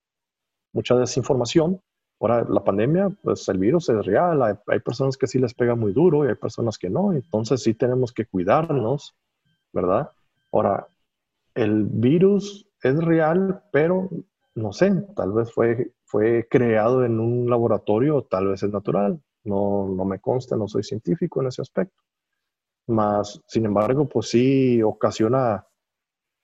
mucha desinformación. Ahora, la pandemia, pues el virus es real. Hay, hay, personas que sí les pega muy duro y hay personas que no. Entonces sí tenemos que cuidarnos, ¿verdad? Ahora, el virus es real, pero no sé, tal vez fue fue creado en un laboratorio, tal vez es natural. No, no me consta, no soy científico en ese aspecto. Más, sin embargo, pues sí ocasiona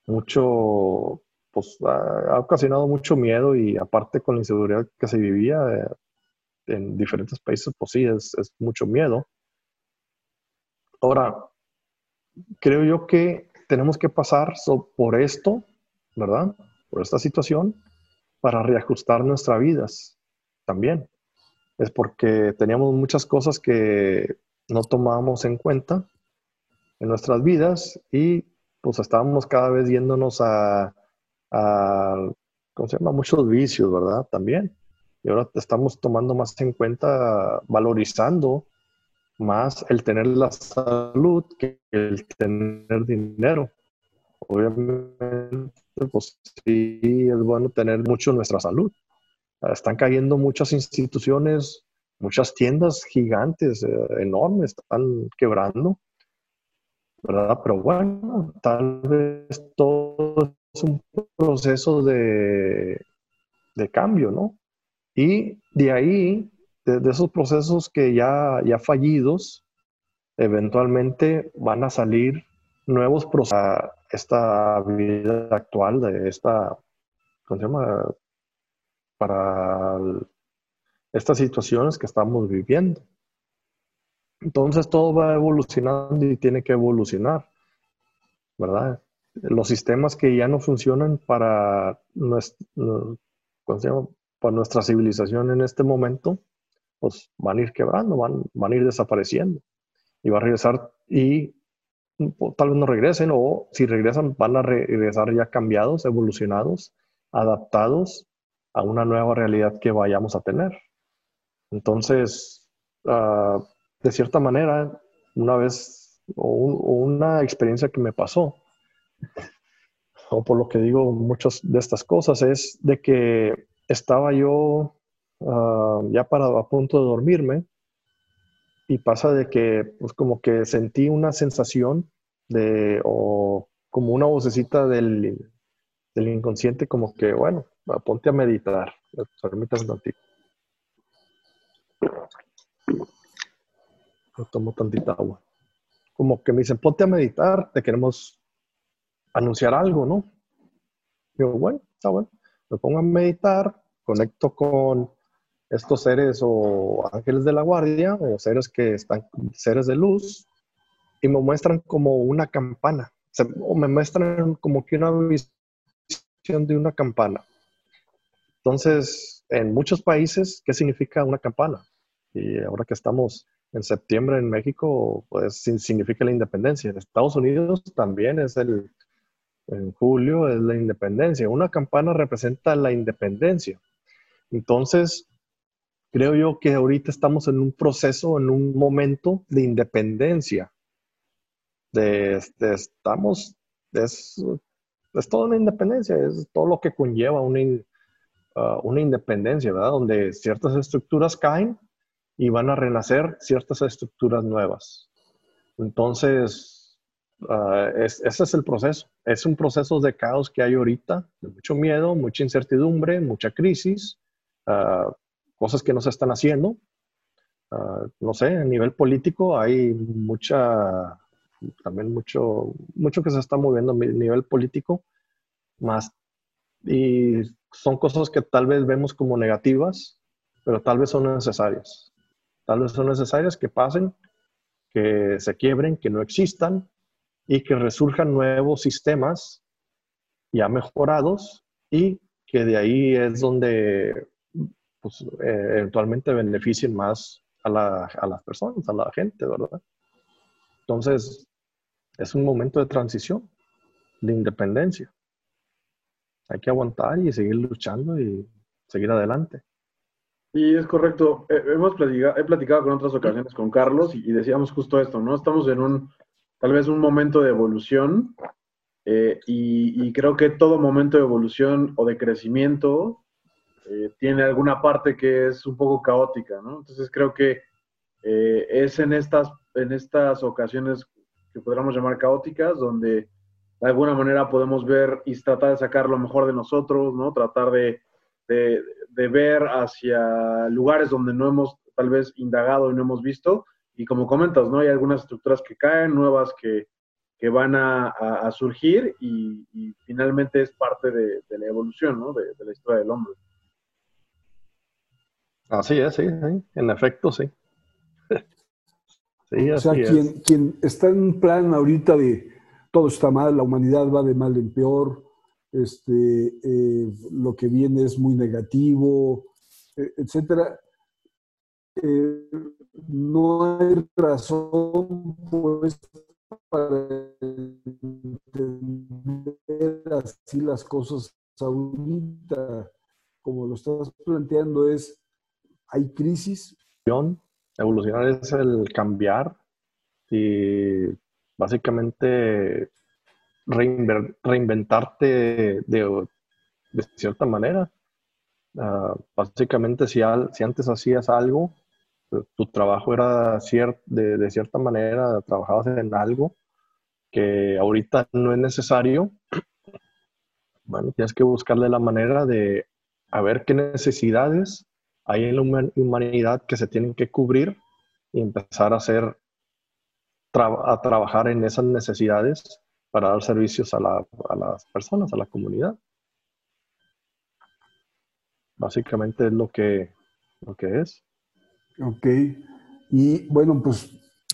mucho, pues ha ocasionado mucho miedo y aparte con la inseguridad que se vivía eh, en diferentes países, pues sí, es, es mucho miedo. Ahora, creo yo que tenemos que pasar por esto, ¿verdad? Por esta situación para reajustar nuestras vidas también. Es porque teníamos muchas cosas que no tomábamos en cuenta en nuestras vidas y pues estábamos cada vez yéndonos a, a ¿cómo se llama? Muchos vicios, ¿verdad? También. Y ahora estamos tomando más en cuenta, valorizando más el tener la salud que el tener dinero. Obviamente, pues sí, es bueno tener mucho nuestra salud. Están cayendo muchas instituciones, muchas tiendas gigantes, eh, enormes, están quebrando, ¿verdad? Pero bueno, tal vez todo es un proceso de, de cambio, ¿no? Y de ahí, de, esos procesos que ya, ya fallidos, eventualmente van a salir nuevos procesos esta vida actual, de esta, ¿cómo se llama? Para estas situaciones que estamos viviendo. Entonces todo va evolucionando y tiene que evolucionar, ¿verdad? Los sistemas que ya no funcionan para nuestra, para nuestra civilización en este momento, pues van a ir quebrando, van, van a ir desapareciendo y va a regresar y tal vez no regresen o si regresan van a regresar ya cambiados, evolucionados, adaptados a una nueva realidad que vayamos a tener. Entonces, ah, de cierta manera, una vez o, una experiencia que me pasó, [LAUGHS] o por lo que digo muchas de estas cosas, es de que estaba yo ah, ya para a punto de dormirme y pasa de que pues como que sentí una sensación de o como una vocecita del, del inconsciente como que bueno ponte a meditar permítanme un tantito tomo tantita agua. Como que me dicen ponte a meditar te queremos anunciar algo no yo bueno está bueno. Me pongo a meditar, conecto con estos seres o ángeles de la guardia o seres que están, seres de luz, y me muestran como una campana, o me muestran como que una visión de una campana. Entonces, en muchos países, ¿qué significa una campana? Y ahora que estamos en septiembre en México, pues significa la independencia. En Estados Unidos también es el, en julio es la independencia. Una campana representa la independencia. Entonces, creo yo que ahorita estamos en un proceso, en un momento de independencia. De, estamos, es, es toda una independencia, es todo lo que conlleva una, uh, una independencia, ¿verdad? Donde ciertas estructuras caen y van a renacer ciertas estructuras nuevas. Entonces, Ah, ese es el proceso. Es un proceso de caos que hay ahorita, de mucho miedo, mucha incertidumbre, mucha crisis, ah, cosas que no se están haciendo. Ah, no sé, a nivel político hay mucha, también mucho, mucho que se está moviendo a nivel político, más, y son cosas que tal vez vemos como negativas, pero tal vez son necesarias. Tal vez son necesarias que pasen, que se quiebren, que no existan, y que resurjan nuevos sistemas ya mejorados y que de ahí es donde pues, eh, eventualmente beneficien más a, las personas, a la gente, ¿verdad? Entonces, es un momento de transición, de independencia. Hay que aguantar y seguir luchando y seguir adelante.
Y es correcto. Eh, hemos platicado, he platicado con otras ocasiones con Carlos y decíamos justo esto, ¿no? Estamos en un tal vez un momento de evolución eh, y, creo que todo momento de evolución o de crecimiento eh, tiene alguna parte que es un poco caótica, ¿no? Entonces creo que eh, es en estas, en estas ocasiones que podríamos llamar caóticas donde de alguna manera podemos ver y tratar de sacar lo mejor de nosotros, ¿no? Tratar de, de ver hacia lugares donde no hemos tal vez indagado y no hemos visto y como comentas, ¿no? Hay algunas estructuras que caen, nuevas que, van a, surgir y, finalmente es parte de, la evolución, ¿no? De, la historia del hombre.
Así es, sí, en efecto, sí. [LAUGHS]
sí o sea, quien, quien está en un plan ahorita de todo está mal, la humanidad va de mal en peor, este, eh, lo que viene es muy negativo, e, etcétera. Eh, no hay razón pues para entender así las cosas ahorita, como lo estás planteando, es, hay crisis.
Evolucionar es el cambiar y básicamente reinventarte de, cierta manera. Ah, básicamente, si, si antes hacías algo, tu trabajo era de, de, cierta manera, trabajabas en algo que ahorita no es necesario, bueno, tienes que buscarle la manera de a ver qué necesidades hay en la humanidad que se tienen que cubrir y empezar a hacer, a trabajar en esas necesidades para dar servicios a, a las personas, a la comunidad. Básicamente es lo que, lo que es.
Ok. Y bueno, pues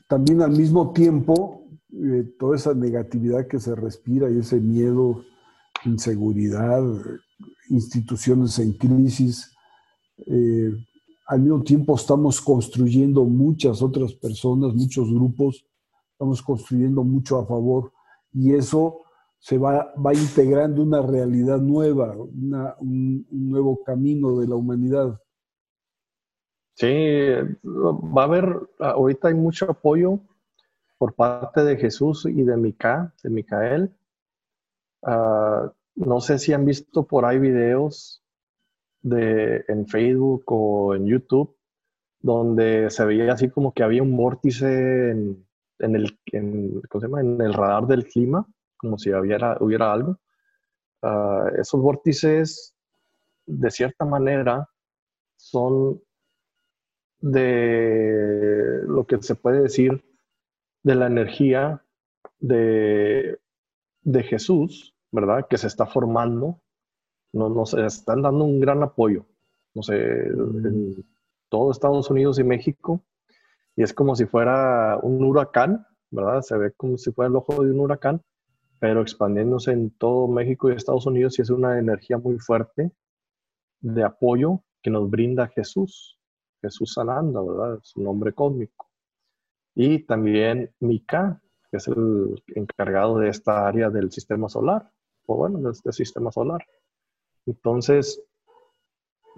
también al mismo tiempo, eh, toda esa negatividad que se respira y ese miedo, inseguridad, instituciones en crisis, eh, al mismo tiempo estamos construyendo muchas otras personas, muchos grupos, estamos construyendo mucho a favor y eso se va, va integrando una realidad nueva, un, nuevo camino de la humanidad.
Sí, va a haber, ahorita hay mucho apoyo por parte de Jesús y de Mica, de Micael. Ah, no sé si han visto por ahí videos en Facebook o en YouTube donde se veía así como que había un vórtice en, el, en, en el radar del clima, como si hubiera, hubiera algo. Ah, esos vórtices, de cierta manera, son de lo que se puede decir de la energía de, de Jesús, ¿verdad? Que se está formando. Nos, nos están dando un gran apoyo, no sé, en todo Estados Unidos y México. Y es como si fuera un huracán, ¿verdad? Se ve como si fuera el ojo de un huracán, pero expandiéndose en todo México y Estados Unidos y es una energía muy fuerte de apoyo que nos brinda Jesús. Jesús sanando, ¿verdad? Es un nombre cósmico. Y también Mika, que es el encargado de esta área del sistema solar, o bueno, de este sistema solar. Entonces,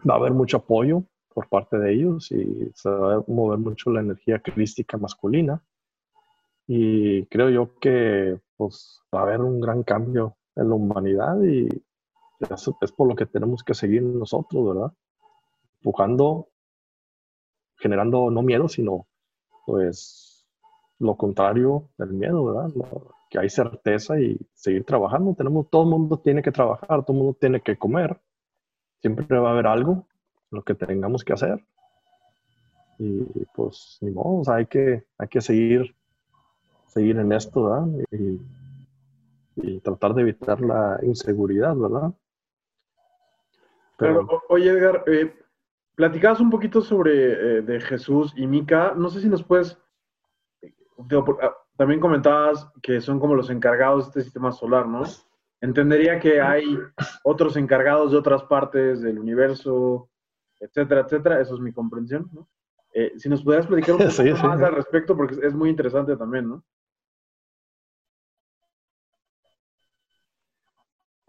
va a haber mucho apoyo por parte de ellos y se va a mover mucho la energía crística masculina. Y creo yo que pues, va a haber un gran cambio en la humanidad y eso es por lo que tenemos que seguir nosotros, ¿verdad? Empujando generando no miedo, sino pues lo contrario del miedo, ¿verdad? Que hay certeza y seguir trabajando. Tenemos, todo el mundo tiene que trabajar, todo el mundo tiene que comer. Siempre va a haber algo, lo que tengamos que hacer. Y pues ni modo, hay que, hay que seguir, seguir en esto, ¿verdad? Y, tratar de evitar la inseguridad, ¿verdad?
Pero, oye, Edgar, eh, Platicabas un poquito sobre eh, de Jesús y Mica. No sé si nos puedes. También comentabas que son como los encargados de este sistema solar, ¿no? Entendería que hay otros encargados de otras partes del universo, etcétera, etcétera. Eso es mi comprensión, ¿no? Eh, si nos pudieras platicar un [LAUGHS] poco más al respecto, porque es muy interesante también, ¿no?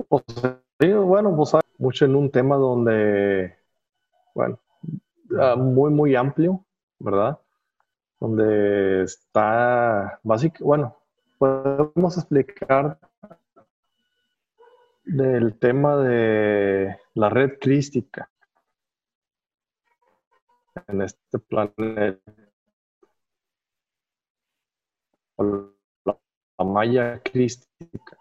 Pues, bueno, pues hay mucho en un tema donde bueno, ah, muy, muy amplio, ¿verdad? Donde está, básicamente, bueno, podemos explicar del tema de la red crística en este planeta. La malla crística.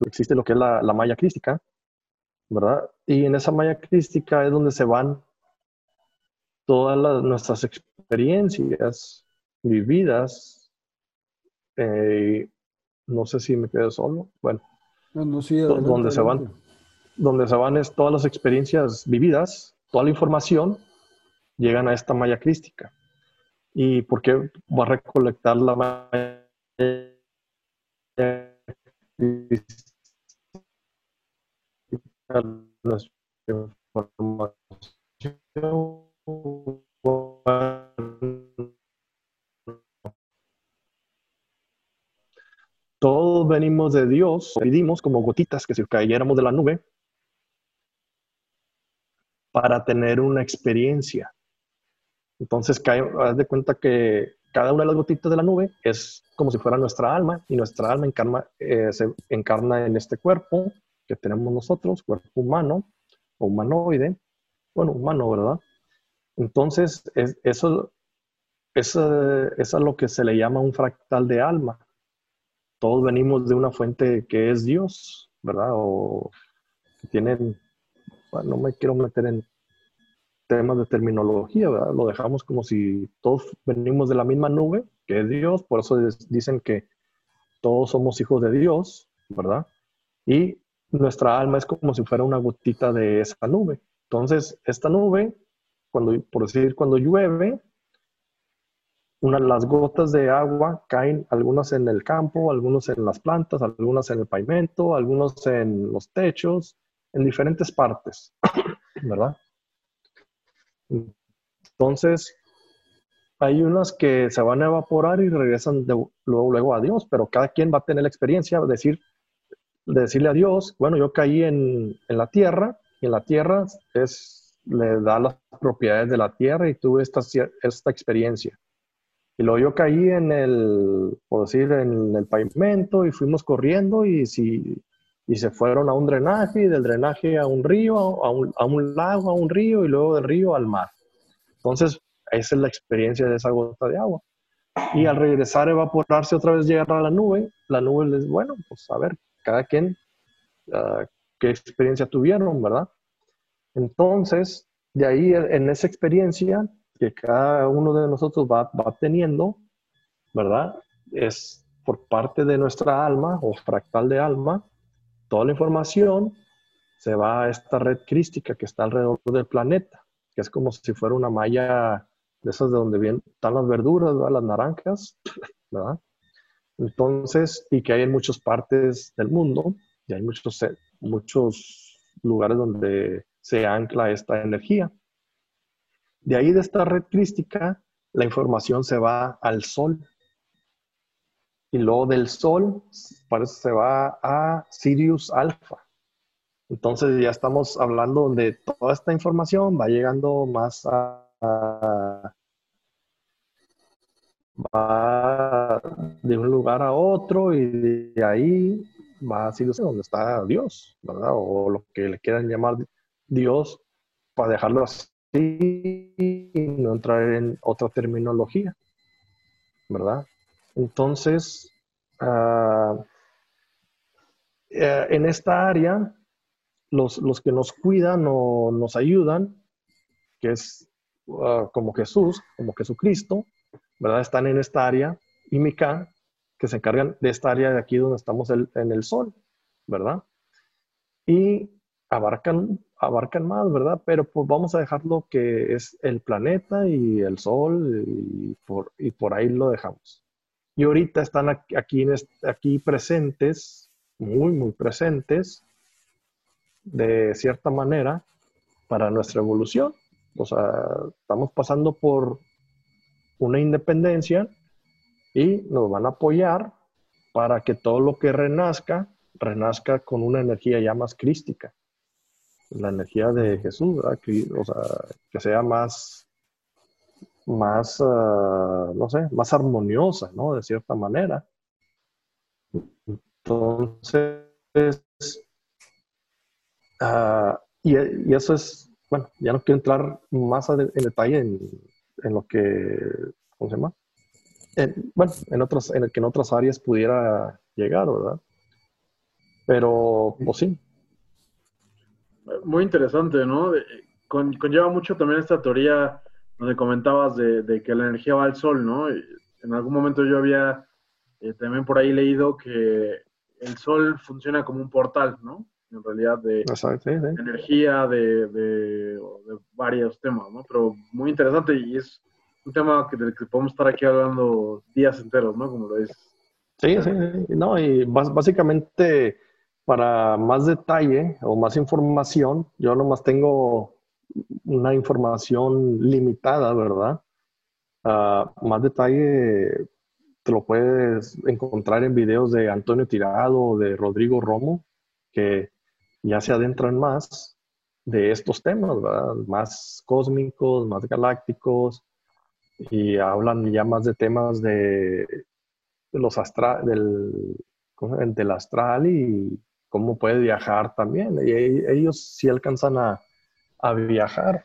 Existe lo que es la, la malla crística, ¿verdad? Y en esa malla crística es donde se van todas nuestras experiencias vividas. Eh, no sé si me quedo solo. Bueno, donde se van, donde se van es todas las experiencias vividas, toda la información llegan a esta malla crística. ¿Y por qué va a recolectar la malla crística? Todos venimos de Dios, vivimos como gotitas que si cayéramos de la nube para tener una experiencia. Entonces, haz de cuenta que cada una de las gotitas de la nube es como si fuera nuestra alma y nuestra alma encarna, eh, se encarna en este cuerpo que tenemos nosotros, cuerpo humano o humanoide, bueno, humano, ¿verdad? Entonces, eso, eso es a lo que se le llama un fractal de alma. Todos venimos de una fuente que es Dios, ¿verdad? O tienen, no me quiero meter en temas de terminología, ¿verdad? Lo dejamos como si todos venimos de la misma nube, que es Dios, por eso dicen que todos somos hijos de Dios, ¿verdad? Y nuestra alma es como si fuera una gotita de esa nube. Entonces, esta nube, cuando, por decir, cuando llueve, una, las gotas de agua caen, algunas en el campo, algunos en las plantas, algunas en el pavimento, algunos en los techos, en diferentes partes, [COUGHS] ¿verdad? Entonces, hay unas que se van a evaporar y regresan luego, luego a Dios, pero cada quien va a tener la experiencia de, decir, de decirle a Dios, bueno, yo caí en, en, la tierra y en la tierra es, le da las propiedades de la tierra y tuve esta, esta experiencia. Y luego yo caí en el, por decir, en el pavimento y fuimos corriendo y si y se fueron a un drenaje y del drenaje a un río, a un, a un, lago, a un río y luego del río al mar. Entonces, esa es la experiencia de esa gota de agua. Y al regresar, evaporarse otra vez, llegar a la nube, la nube les, bueno, pues a ver, cada quien, uh, qué experiencia tuvieron, ¿verdad? Entonces, de ahí, en esa experiencia que cada uno de nosotros va, va teniendo, ¿verdad? Es por parte de nuestra alma o fractal de alma, toda la información se va a esta red crística que está alrededor del planeta, que es como si fuera una malla de esas de donde vienen, están las verduras, las naranjas, [LAUGHS] ¿verdad? Entonces, y que hay en muchas partes del mundo, y hay muchos, muchos lugares donde se ancla esta energía. De ahí, de esta red crística, la información se va al sol, y luego del Sol parece se va a Sirius Alpha. Entonces ya estamos hablando de toda esta información, va llegando más a, va de un lugar a otro y de ahí va a Sirius donde está Dios, ¿verdad? O lo que le quieran llamar Dios para dejarlo así y no entrar en otra terminología, ¿verdad? Entonces, uh, en esta área, los, los, que nos cuidan o nos ayudan, que es uh, como Jesús, como Jesucristo, ¿verdad? Están en esta área, Imica, que se encargan de esta área de aquí donde estamos en el sol, ¿verdad? Y abarcan, abarcan más, ¿verdad? Pero pues vamos a dejar lo que es el planeta y el sol y por, y por ahí lo dejamos. Y ahorita están aquí, aquí presentes, muy, muy presentes, de cierta manera, para nuestra evolución. O sea, estamos pasando por una independencia y nos van a apoyar para que todo lo que renazca, renazca con una energía ya más crística. La energía de Jesús, o sea, que sea más más, ah, no sé, más armoniosa, ¿no? De cierta manera. Entonces, uh, y, eso es, bueno, ya no quiero entrar más en detalle en, en, lo que, ¿cómo se llama? bueno, en otras, en el que en otras áreas pudiera llegar, ¿verdad? Pero, pues sí.
Muy interesante, ¿no? Con, conlleva mucho también esta teoría donde comentabas de, que la energía va al sol, ¿no? En algún momento yo había eh, también por ahí leído que el sol funciona como un portal, ¿no? En realidad de, energía, de, varios temas, ¿no? Pero muy interesante y es un tema que, del que podemos estar aquí hablando días enteros, ¿no? Como lo es.
Sí, sí, no, y básicamente para más detalle o más información, yo nomás tengo una información limitada, ¿verdad? Uh, más detalle te lo puedes encontrar en videos de Antonio Tirado o de Rodrigo Romo, que ya se adentran más de estos temas, ¿verdad? Más cósmicos, más galácticos, y hablan ya más de temas de, los astral, del, del astral y cómo puede viajar también. Y ellos sí alcanzan a, a viajar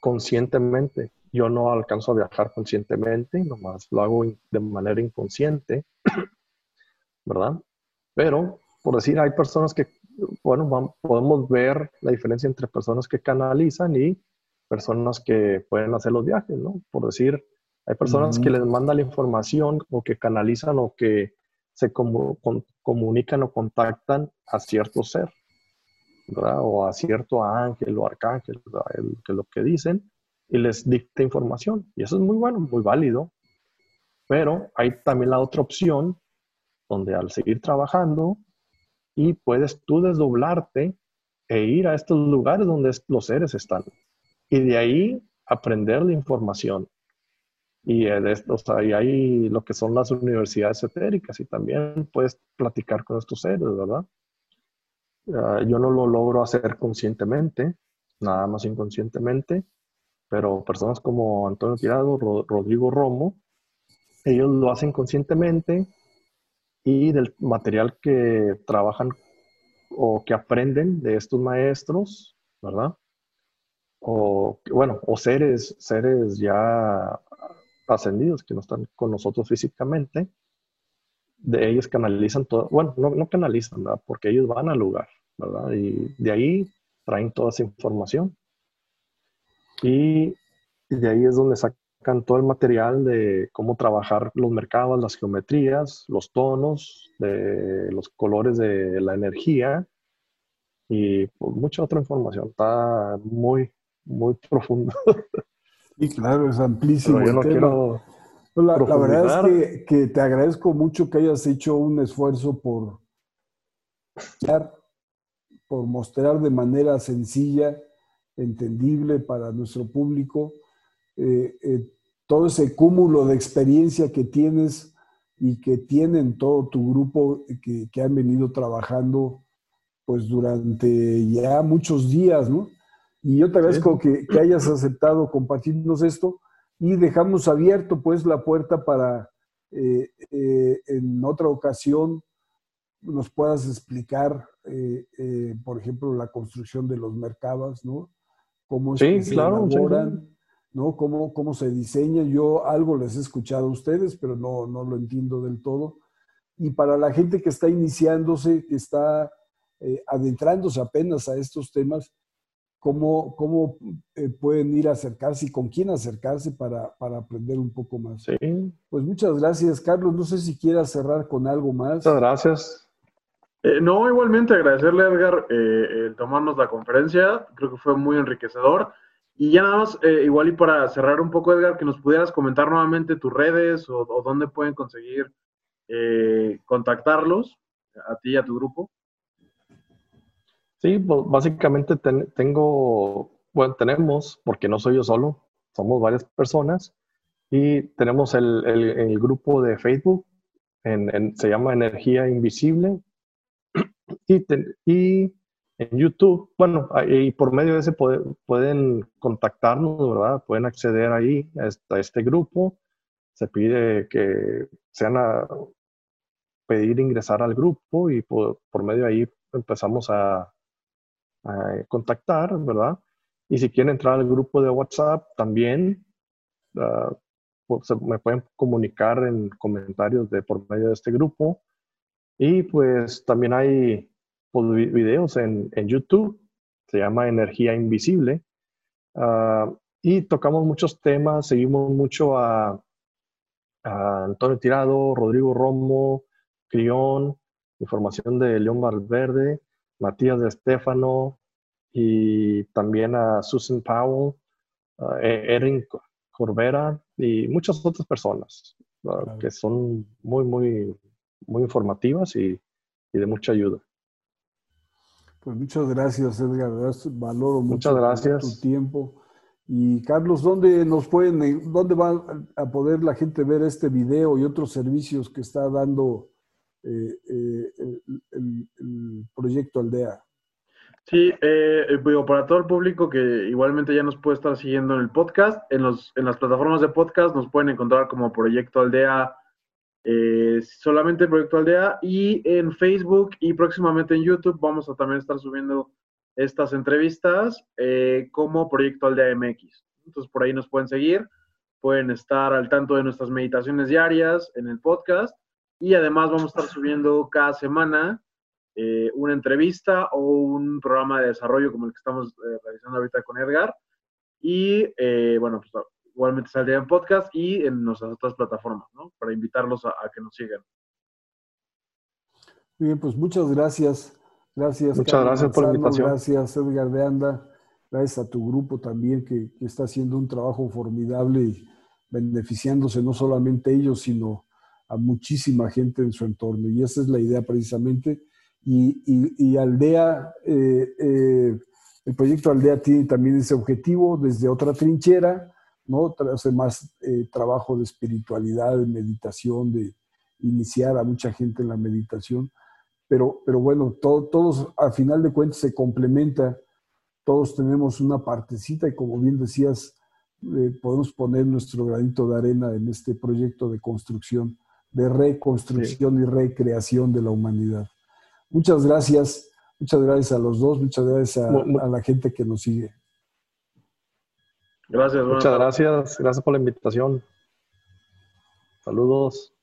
conscientemente. Yo no alcanzo a viajar conscientemente, nomás lo hago de manera inconsciente, [CLEARS THROAT] ¿verdad? Pero, por decir, hay personas que, bueno, podemos ver la diferencia entre personas que canalizan y personas que pueden hacer los viajes, ¿no? Por decir, hay personas que les mandan la información o que canalizan o que se comunican o contactan a cierto ser, ¿verdad? O a cierto ángel o arcángel, El, que lo que dicen, y les dicta información. Y eso es muy bueno, muy válido. Pero hay también la otra opción, donde al seguir trabajando, y puedes tú desdoblarte e ir a estos lugares donde los seres están y de ahí aprender la información. Y, de esto, hay lo que son las universidades esotéricas y también puedes platicar con estos seres, ¿verdad? Ah, yo no lo logro hacer conscientemente, nada más inconscientemente, pero personas como Antonio Tirado, Rodrigo Romo, ellos lo hacen conscientemente y del material que trabajan o que aprenden de estos maestros, ¿verdad? o bueno, o seres, seres ya ascendidos que no están con nosotros físicamente, de ellos canalizan todo, bueno, no, no canalizan, ¿verdad? porque ellos van al lugar, ¿verdad? Y de ahí traen toda esa información. Y de ahí es donde sacan todo el material de cómo trabajar los mercados, las geometrías, los tonos, de los colores de la energía y pues, mucha otra información. Está muy, muy profundo. [LAUGHS]
Y claro, es amplísimo. yo no quiero la, la, verdad es que, te agradezco mucho que hayas hecho un esfuerzo por, por mostrar de manera sencilla, entendible para nuestro público, eh, eh, todo ese cúmulo de experiencia que tienes y que tienen todo tu grupo que, que han venido trabajando pues durante ya muchos días, ¿no? Y yo te agradezco que, hayas aceptado compartirnos esto y dejamos abierto pues la puerta para eh, eh, en otra ocasión nos puedas explicar, eh, por ejemplo, la construcción de los mercados, ¿no? Cómo se elaboran, ¿no? Cómo, cómo se diseñan. Yo algo les he escuchado a ustedes, pero no, no lo entiendo del todo. Y para la gente que está iniciándose, que está adentrándose apenas a estos temas, cómo, cómo eh, pueden ir a acercarse y con quién acercarse para, para, aprender un poco más.
Sí.
Pues muchas gracias, Carlos. No sé si quieras cerrar con algo más.
Muchas gracias.
Eh, no, igualmente agradecerle, Edgar, eh, el tomarnos la conferencia. Creo que fue muy enriquecedor. Y ya nada más, igual y para cerrar un poco, Edgar, que nos pudieras comentar nuevamente tus redes o, o dónde pueden conseguir contactarlos, a ti y a tu grupo.
Sí, pues, básicamente tengo, bueno, tenemos, porque no soy yo solo, somos varias personas, y tenemos el, grupo de Facebook, se llama Energía Invisible, [CLEARS THROAT] y, y en YouTube, bueno, y por medio de ese pueden contactarnos, ¿verdad? Pueden acceder ahí a este, este grupo. Se pide que sean a pedir ingresar al grupo y por, por medio de ahí empezamos a, contactar, ¿verdad? Y si quieren entrar al grupo de WhatsApp también, uh, me pueden comunicar en comentarios de por medio de este grupo. Y pues también hay pues, videos en, en, YouTube, se llama Energía Invisible. Uh, y tocamos muchos temas, seguimos mucho a, a Antonio Tirado, Rodrigo Romo, Crión, información de León Valverde. Matías de Stefano y también a Susan Powell, e-, Erin Corbera y muchas otras personas que son muy, muy, muy informativas y, de mucha ayuda.
Pues muchas gracias, Edgar. Valoro
mucho muchas gracias.
tu tiempo. Y Carlos, ¿dónde nos pueden, dónde va a poder la gente ver este video y otros servicios que está dando eh, eh, el, proyecto Aldea?
Sí, eh, digo, para todo el público que igualmente ya nos puede estar siguiendo en el podcast, en, los, en las plataformas de podcast nos pueden encontrar como Proyecto Aldea, solamente Proyecto Aldea, y en Facebook y próximamente en YouTube vamos a también estar subiendo estas entrevistas como Proyecto Aldea MX. Entonces por ahí nos pueden seguir, pueden estar al tanto de nuestras meditaciones diarias en el podcast y además vamos a estar subiendo cada semana eh, una entrevista o un programa de desarrollo como el que estamos eh, realizando ahorita con Edgar. Y eh, bueno, pues igualmente saldría en podcast y en nuestras otras plataformas, ¿no? Para invitarlos a, que nos sigan.
Muy bien, pues muchas gracias. Gracias.
Muchas gracias por la invitación.
Gracias, Edgar de Anda. Gracias a tu grupo también que, que, está haciendo un trabajo formidable y beneficiándose no solamente ellos, sino a muchísima gente en su entorno. Y esa es la idea precisamente y, Aldea, eh, eh, el proyecto Aldea tiene también ese objetivo desde otra trinchera, ¿no? Hace más eh, trabajo de espiritualidad, de meditación, de iniciar a mucha gente en la meditación. Pero, pero bueno, todos a final de cuentas se complementa, todos tenemos una partecita y como bien decías, podemos poner nuestro granito de arena en este proyecto de construcción, de reconstrucción y recreación de la humanidad. Muchas gracias, muchas gracias a los dos, muchas gracias a, la gente que nos sigue.
Gracias. Muchas gracias, gracias por la invitación. Saludos.